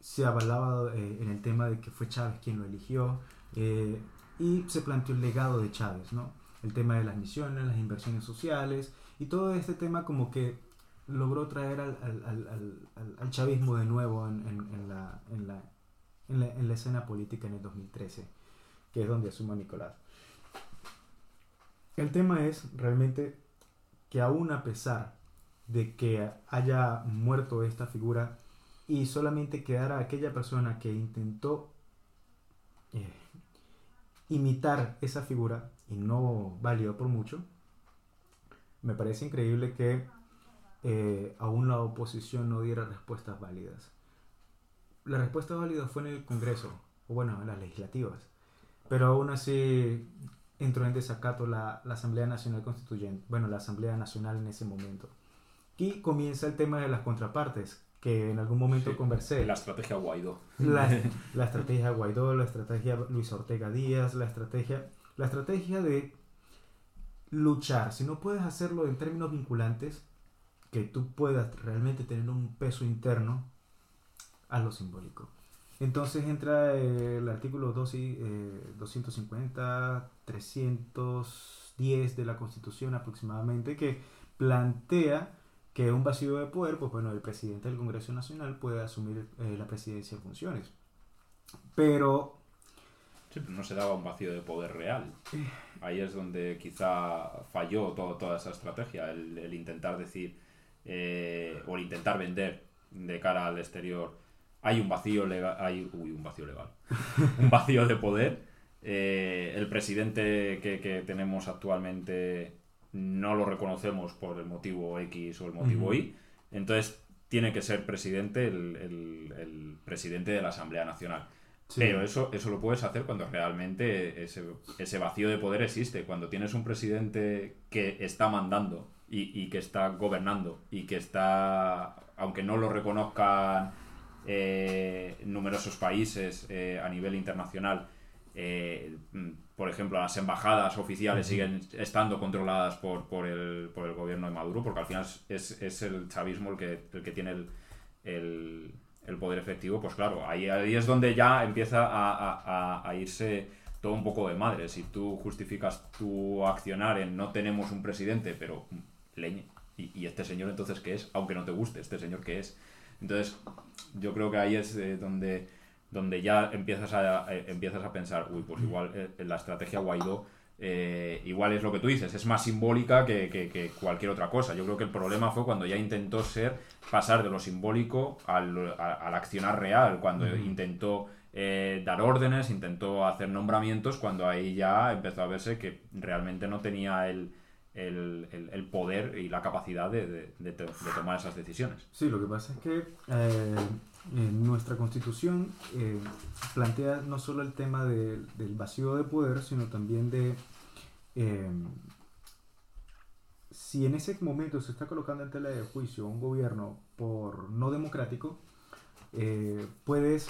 se avalaba eh, en el tema de que fue Chávez quien lo eligió eh, y se planteó el legado de Chávez, ¿no? El tema de las misiones, las inversiones sociales y todo este tema como que logró traer al, al, al, al- chavismo de nuevo en, en- en la, la, la, en la escena política en el 2013, que es donde asume Nicolás. El tema es realmente que aún a pesar de que haya muerto esta figura y solamente quedara aquella persona que intentó eh, imitar esa figura y no valió por mucho, me parece increíble que eh, aún la oposición no diera respuestas válidas. La respuesta válida fue en el Congreso, o bueno, en las legislativas, pero aún así entró en desacato la, la Asamblea Nacional Constituyente, bueno, la Asamblea Nacional en ese momento. Y comienza el tema de las contrapartes, que en algún momento Sí, conversé. La estrategia Guaidó. La, la estrategia Guaidó, la estrategia Luis Ortega Díaz, la estrategia, la estrategia de luchar. Si no puedes hacerlo en términos vinculantes, que tú puedas realmente tener un peso interno, hazlo simbólico. Entonces entra eh, el artículo 2 y, eh, 250, 310 de la Constitución aproximadamente, que plantea que un vacío de poder, pues bueno, el presidente del Congreso Nacional puede asumir eh, la presidencia en funciones. Pero Sí, pero no se daba un vacío de poder real. Ahí es donde quizá falló todo- toda esa estrategia, el, el intentar decir eh, o el intentar vender de cara al exterior. Hay un vacío legal, hay uy, un vacío legal, un vacío de poder. eh, el presidente que, que tenemos actualmente no lo reconocemos por el motivo X o el motivo. Y. Entonces tiene que ser presidente el- el- el presidente de la Asamblea Nacional. sí, Pero eso, eso lo puedes hacer cuando realmente ese, ese vacío de poder existe. Cuando tienes un presidente que está mandando y, y que está gobernando y que está, aunque no lo reconozcan eh, numerosos países eh, a nivel internacional, eh, mm, por ejemplo, las embajadas oficiales siguen estando controladas por, por, el, por el gobierno de Maduro, porque al final es, es el chavismo el que, el que tiene el, el, el poder efectivo, pues claro, ahí, ahí es donde ya empieza a, a- a- a irse todo un poco de madre. Si tú justificas tu accionar en no tenemos un presidente, pero mm, leñe, y, y este señor entonces qué es, aunque no te guste, este señor qué es. Entonces, yo creo que ahí es eh, donde, donde ya empiezas a, eh, empiezas a pensar, uy, pues igual eh, la estrategia Guaidó eh, igual es lo que tú dices, es más simbólica que, que- que cualquier otra cosa. Yo creo que el problema fue cuando ya intentó ser, pasar de lo simbólico al, a- al accionar real, cuando intentó eh, dar órdenes, intentó hacer nombramientos, cuando ahí ya empezó a verse que realmente no tenía el, el- el- poder y la capacidad de, de- de to- de tomar esas decisiones. Sí, lo que pasa es que eh, nuestra constitución eh, plantea no solo el tema de- del vacío de poder, sino también de eh, si en ese momento se está colocando en tela de juicio un gobierno por no democrático, puedes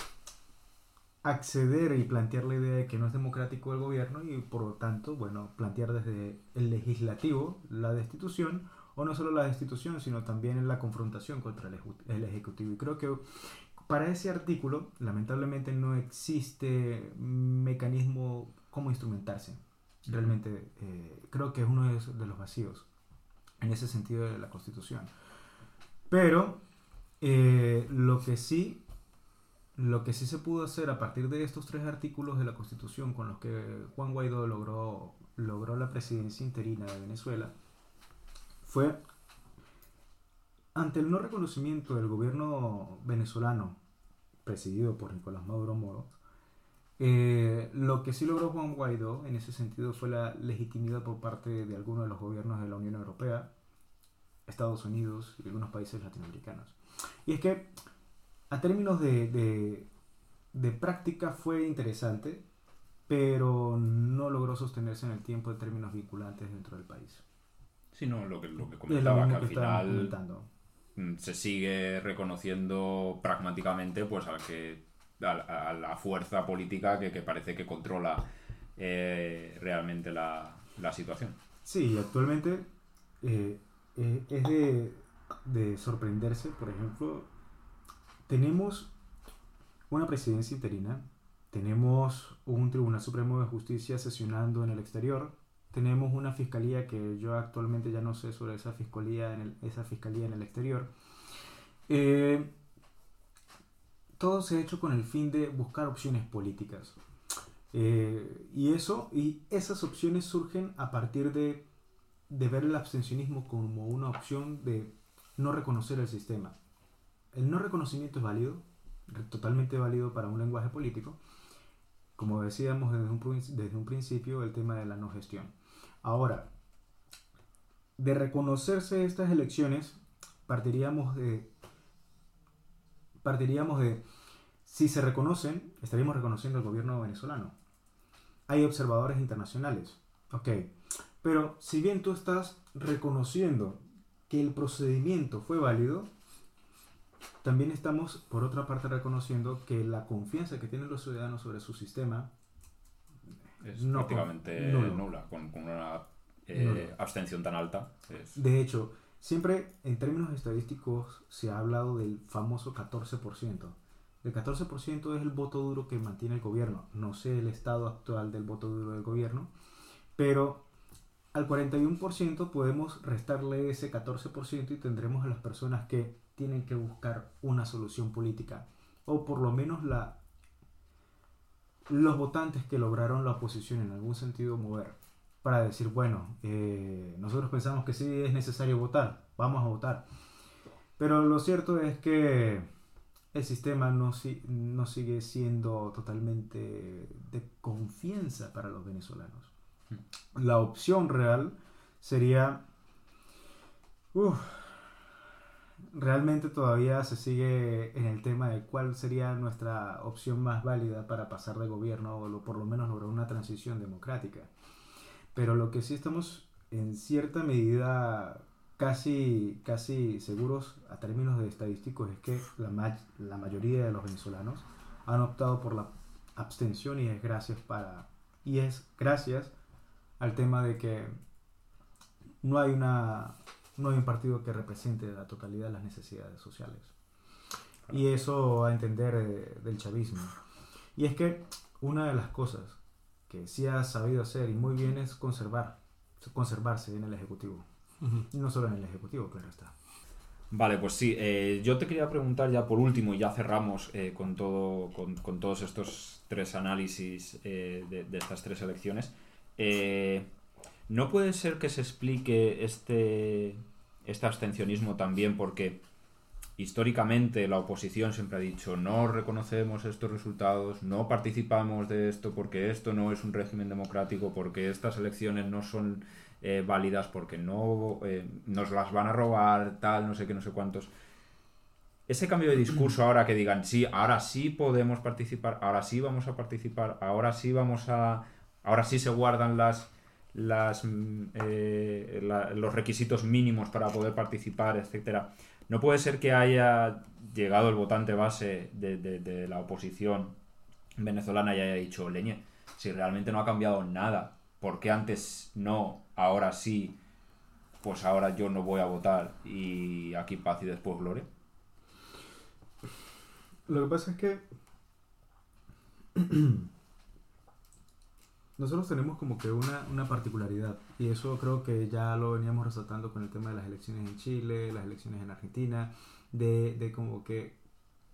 acceder y plantear la idea de que no es democrático el gobierno y por lo tanto, bueno, plantear desde el legislativo la destitución o no solo la destitución, sino también la confrontación contra el, Ejecutivo. Y creo que para ese artículo, lamentablemente, no existe mecanismo cómo instrumentarse. Realmente, eh, creo que es uno de, esos- de los vacíos en ese sentido de la Constitución. Pero eh, lo que sí lo que sí se pudo hacer a partir de estos tres artículos de la Constitución con los que Juan Guaidó logró, logró la presidencia interina de Venezuela fue ante el no reconocimiento del gobierno venezolano presidido por Nicolás Maduro Moro, eh, lo que sí logró Juan Guaidó en ese sentido fue la legitimidad por parte de algunos de los gobiernos de la Unión Europea, Estados Unidos y algunos países latinoamericanos. Y es que a términos de, de, de práctica fue interesante, pero no logró sostenerse en el tiempo en términos vinculantes dentro del país. Sí, no, lo que, lo que lo comentaba, que al final comentando. mm, se sigue reconociendo pragmáticamente pues al que a, a la fuerza política que, que parece que controla eh, realmente la, la situación. Sí, actualmente eh, eh, es de, de sorprenderse, por ejemplo, tenemos una presidencia interina, tenemos un Tribunal Supremo de Justicia sesionando en el exterior, tenemos una fiscalía que yo actualmente ya no sé sobre esa fiscalía en el, esa fiscalía en el exterior. Eh, todo se ha hecho con el fin de buscar opciones políticas. Eh, y eso, y esas opciones surgen a partir de, de ver el abstencionismo como una opción de no reconocer el sistema. El no reconocimiento es válido, totalmente válido para un lenguaje político. Como decíamos desde un, desde un principio, el tema de la no gestión. Ahora, de reconocerse estas elecciones, partiríamos de, partiríamos de, si se reconocen, estaríamos reconociendo al gobierno venezolano. Hay observadores internacionales. Ok, pero si bien tú estás reconociendo que el procedimiento fue válido, también estamos, por otra parte, reconociendo que la confianza que tienen los ciudadanos sobre su sistema Es No, prácticamente nulo. nula, con, con una eh, abstención tan alta. es- De hecho, siempre en términos estadísticos se ha hablado del famoso 14%. El 14% es el voto duro que mantiene el gobierno. No sé el estado actual del voto duro del gobierno, pero al 41% podemos restarle ese 14% y tendremos a las personas que tienen que buscar una solución política o por lo menos la los votantes que lograron la oposición en algún sentido mover para decir, bueno, eh, nosotros pensamos que sí es necesario votar, vamos a votar. Pero lo cierto es que el sistema no, no sigue siendo totalmente de confianza para los venezolanos. La opción real sería... uf, realmente todavía se sigue en el tema de cuál sería nuestra opción más válida para pasar de gobierno o por lo menos lograr una transición democrática. Pero lo que sí estamos en cierta medida casi, casi seguros a términos de estadísticos es que la, la mayoría de los venezolanos han optado por la abstención y es gracias para y es gracias al tema de que no hay una no hay un partido que represente la totalidad de las necesidades sociales. Y eso a entender eh, del chavismo. Y es que una de las cosas que sí ha sabido hacer y muy bien es conservar conservarse en el ejecutivo. Y no solo en el ejecutivo claro está. Vale, pues sí, eh, yo te quería preguntar ya por último, y ya cerramos eh, con, todo, con, con todos estos tres análisis eh, de, de estas tres elecciones. ¿No puede ser que se explique este, este abstencionismo también porque históricamente la oposición siempre ha dicho no reconocemos estos resultados, no participamos de esto porque esto no es un régimen democrático, porque estas elecciones no son eh, válidas, porque no eh, nos las van a robar, tal, no sé qué, no sé cuántos. Ese cambio de discurso ahora que digan, sí, ahora sí podemos participar, ahora sí vamos a participar, ahora sí vamos a... Ahora sí se guardan las, las, mm, eh, la- los requisitos mínimos para poder participar, etcétera. No puede ser que haya llegado el votante base de, de- de la oposición venezolana y haya dicho, leñe, si realmente no ha cambiado nada, ¿por qué antes no, ahora sí? Pues ahora yo no voy a votar y aquí paz y después gloria. Lo que pasa es que nosotros tenemos como que una, una particularidad y eso creo que ya lo veníamos resaltando con el tema de las elecciones en Chile, las elecciones en Argentina, de, de como que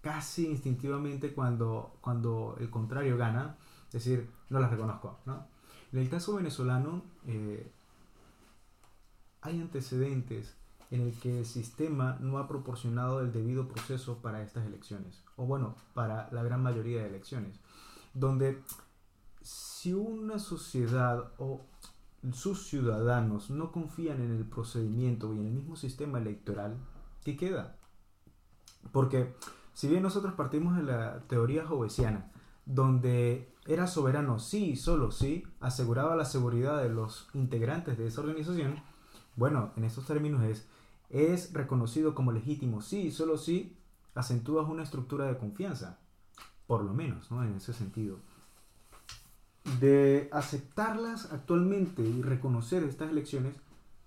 casi instintivamente cuando, cuando el contrario gana, decir, no las reconozco, ¿no? En el caso venezolano eh, hay antecedentes en el que el sistema no ha proporcionado el debido proceso para estas elecciones, o bueno, para la gran mayoría de elecciones, donde si una sociedad o sus ciudadanos no confían en el procedimiento y en el mismo sistema electoral, ¿qué queda? Porque si bien nosotros partimos de la teoría jovesiana, donde era soberano sí y solo sí, aseguraba la seguridad de los integrantes de esa organización, bueno, en estos términos es, reconocido como legítimo sí y solo sí, acentúas una estructura de confianza, por lo menos, ¿no? En ese sentido. De aceptarlas actualmente y reconocer estas elecciones,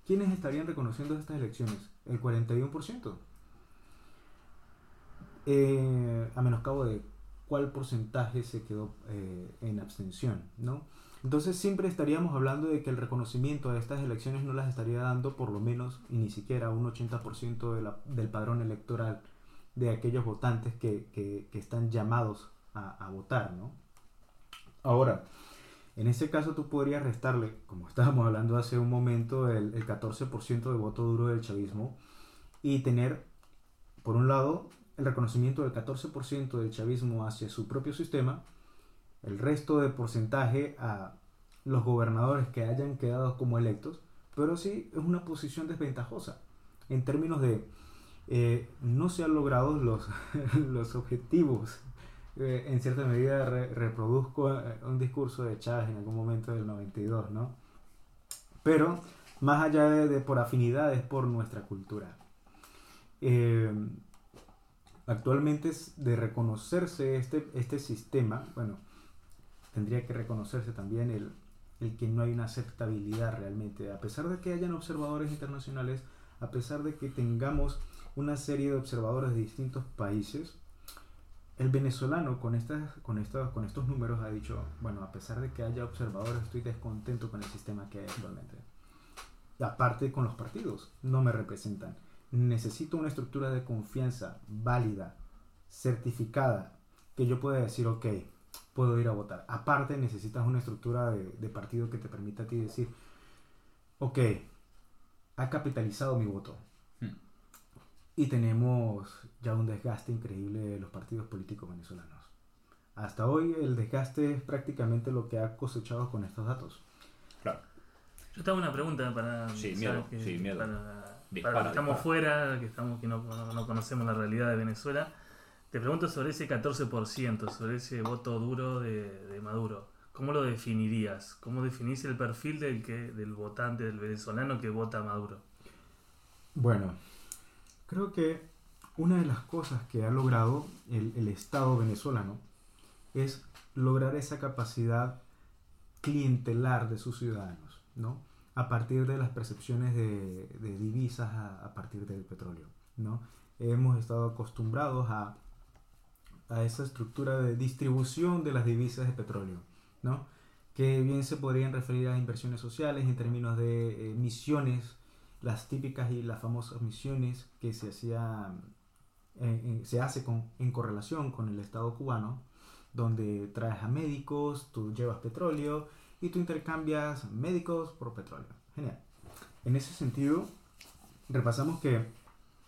¿quiénes estarían reconociendo estas elecciones? El 41%. Eh, a menoscabo de cuál porcentaje se quedó eh, en abstención, ¿no? Entonces siempre estaríamos hablando de que el reconocimiento de estas elecciones no las estaría dando por lo menos y ni siquiera un 80% de la- del padrón electoral de aquellos votantes que, que- están llamados a, a votar, ¿no? Ahora, en ese caso tú podrías restarle, como estábamos hablando hace un momento, el, el 14% de voto duro del chavismo y tener, por un lado, el reconocimiento del 14% del chavismo hacia su propio sistema, el resto de porcentaje a los gobernadores que hayan quedado como electos, pero sí es una posición desventajosa en términos de eh, no se han logrado los, los objetivos. Eh, en cierta medida re- reproduzco eh, un discurso de Chávez en algún momento del 92, ¿no? pero más allá de, por afinidad es por nuestra cultura. Eh, actualmente es de reconocerse este, este sistema, bueno, tendría que reconocerse también el, el que no hay una aceptabilidad realmente, a pesar de que hayan observadores internacionales, a pesar de que tengamos una serie de observadores de distintos países, el venezolano con, estas, con, estos, con estos números ha dicho, bueno, a pesar de que haya observadores, estoy descontento con el sistema que hay actualmente. aparte con los partidos, no me representan. Necesito una estructura de confianza válida, certificada, que yo pueda decir, ok, puedo ir a votar. Aparte necesitas una estructura de, de partido que te permita a ti decir, ok, ha capitalizado mi voto. Y tenemos ya un desgaste increíble de los partidos políticos venezolanos. Hasta hoy el desgaste es prácticamente lo que ha cosechado con estos datos. Claro. Yo tengo una pregunta para... Sí, miedo. sí, miedo. Para, que estamos fuera, que, estamos, que no, no, conocemos la realidad de Venezuela, te pregunto sobre ese 14%, sobre ese voto duro de, de Maduro. ¿Cómo lo definirías? ¿Cómo definís el perfil del, que, del votante, del venezolano que vota a Maduro? Bueno, creo que una de las cosas que ha logrado el, el Estado venezolano es lograr esa capacidad clientelar de sus ciudadanos, ¿no? A partir de las percepciones de, de divisas a, a, partir del petróleo, ¿no? Hemos estado acostumbrados a, a esa estructura de distribución de las divisas de petróleo, ¿no? que bien se podrían referir a inversiones sociales en términos de eh, misiones, las típicas y las famosas misiones que se, hacía, eh, se hace con, en correlación con el Estado cubano, donde traes a médicos, tú llevas petróleo y tú intercambias médicos por petróleo. Genial. En ese sentido, repasamos que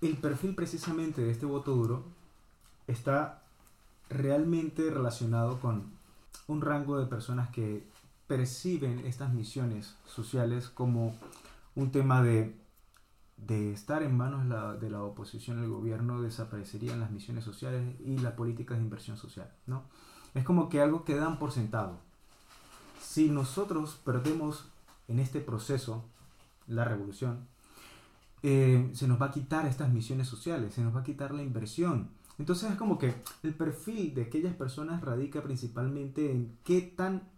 el perfil precisamente de este voto duro está realmente relacionado con un rango de personas que perciben estas misiones sociales como un tema de, de estar en manos de la, oposición al gobierno, desaparecerían las misiones sociales y las políticas de inversión social. ¿no? Es como que algo que dan por sentado. Si nosotros perdemos en este proceso la revolución, eh, se nos va a quitar estas misiones sociales, se nos va a quitar la inversión, entonces es como que el perfil de aquellas personas radica principalmente en qué tan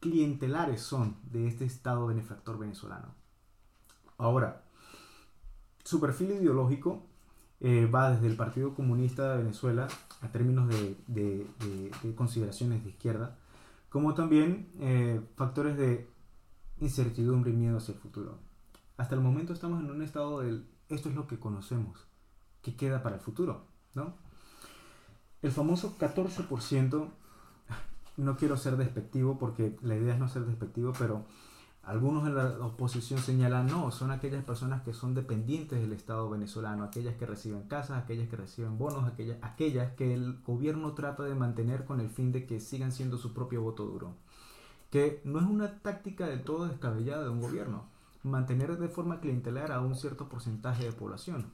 clientelares son de este Estado benefactor venezolano. Ahora, su perfil ideológico eh, va desde el Partido Comunista de Venezuela a términos de, consideraciones de izquierda, como también eh, factores de incertidumbre y miedo hacia el futuro. Hasta el momento estamos en un estado del esto es lo que conocemos que queda para el futuro, ¿no? El famoso 14%, no quiero ser despectivo porque la idea es no ser despectivo, pero algunos en la oposición señalan, no, son aquellas personas que son dependientes del Estado venezolano, aquellas que reciben casas, aquellas que reciben bonos, aquellas, aquellas que el gobierno trata de mantener con el fin de que sigan siendo su propio voto duro. Que no es una táctica del todo descabellada de un gobierno, mantener de forma clientelar a un cierto porcentaje de población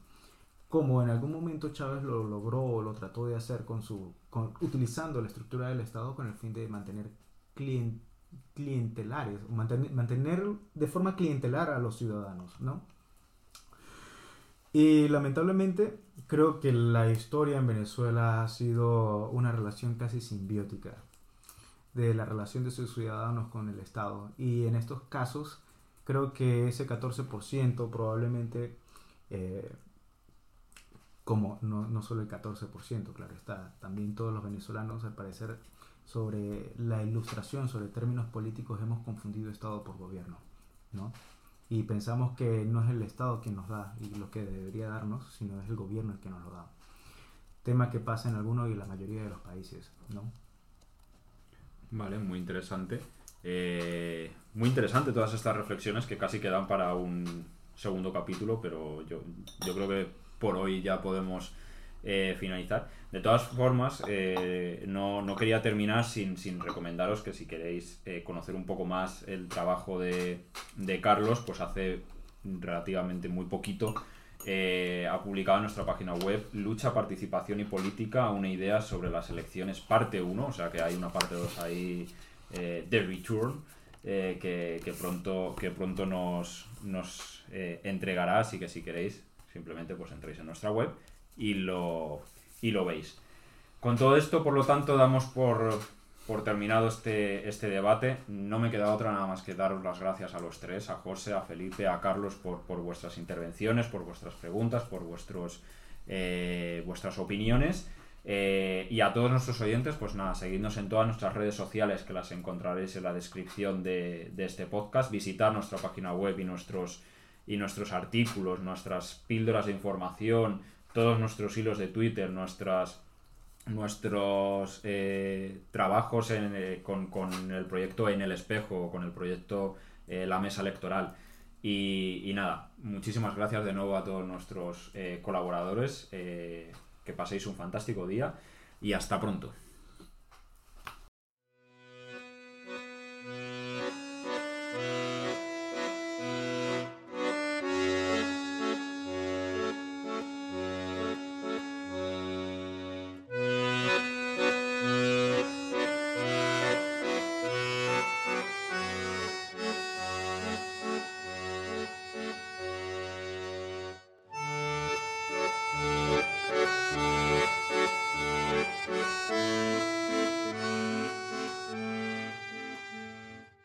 como en algún momento Chávez lo logró o lo trató de hacer con su, utilizando la estructura del Estado con el fin de mantener clientelares, mantener, mantener de forma clientelar a los ciudadanos, ¿no? Y lamentablemente creo que la historia en Venezuela ha sido una relación casi simbiótica de la relación de sus ciudadanos con el Estado. Y en estos casos creo que ese 14% probablemente eh, como no, no solo el 14%, claro está, también todos los venezolanos al parecer sobre la ilustración, sobre términos políticos hemos confundido Estado por gobierno, ¿no? Y pensamos que no es el Estado quien nos da y lo que debería darnos, sino es el gobierno el que nos lo da. Tema que pasa en algunos y en la mayoría de los países, ¿no? Vale, muy interesante. Eh, muy interesante todas estas reflexiones que casi quedan para un segundo capítulo, pero yo, yo creo que por hoy ya podemos eh, finalizar. De todas formas, eh, no, quería terminar sin, recomendaros que si queréis eh, conocer un poco más el trabajo de, Carlos, pues hace relativamente muy poquito ha publicado en nuestra página web Lucha, Participación y Política, una idea sobre las elecciones parte 1, o sea que hay una parte 2 ahí de Return que, que pronto, que pronto nos, nos entregará, así que si queréis, simplemente pues entréis en nuestra web y lo, y lo veis. Con todo esto, por lo tanto, damos por, por terminado este, este debate. No me queda otra nada más que daros las gracias a los tres, a José, a Felipe, a Carlos, por, por vuestras intervenciones, por vuestras preguntas, por vuestros, eh, vuestras opiniones. Eh, y a todos nuestros oyentes, pues nada, seguidnos en todas nuestras redes sociales que las encontraréis en la descripción de, de este podcast. Visitar nuestra página web y nuestros, y nuestros artículos, nuestras píldoras de información, todos nuestros hilos de Twitter, nuestras nuestros eh, trabajos en, eh, con, con, el proyecto En el Espejo, con el proyecto eh, La Mesa Electoral. Y, nada, muchísimas gracias de nuevo a todos nuestros colaboradores. Que paséis un fantástico día y hasta pronto.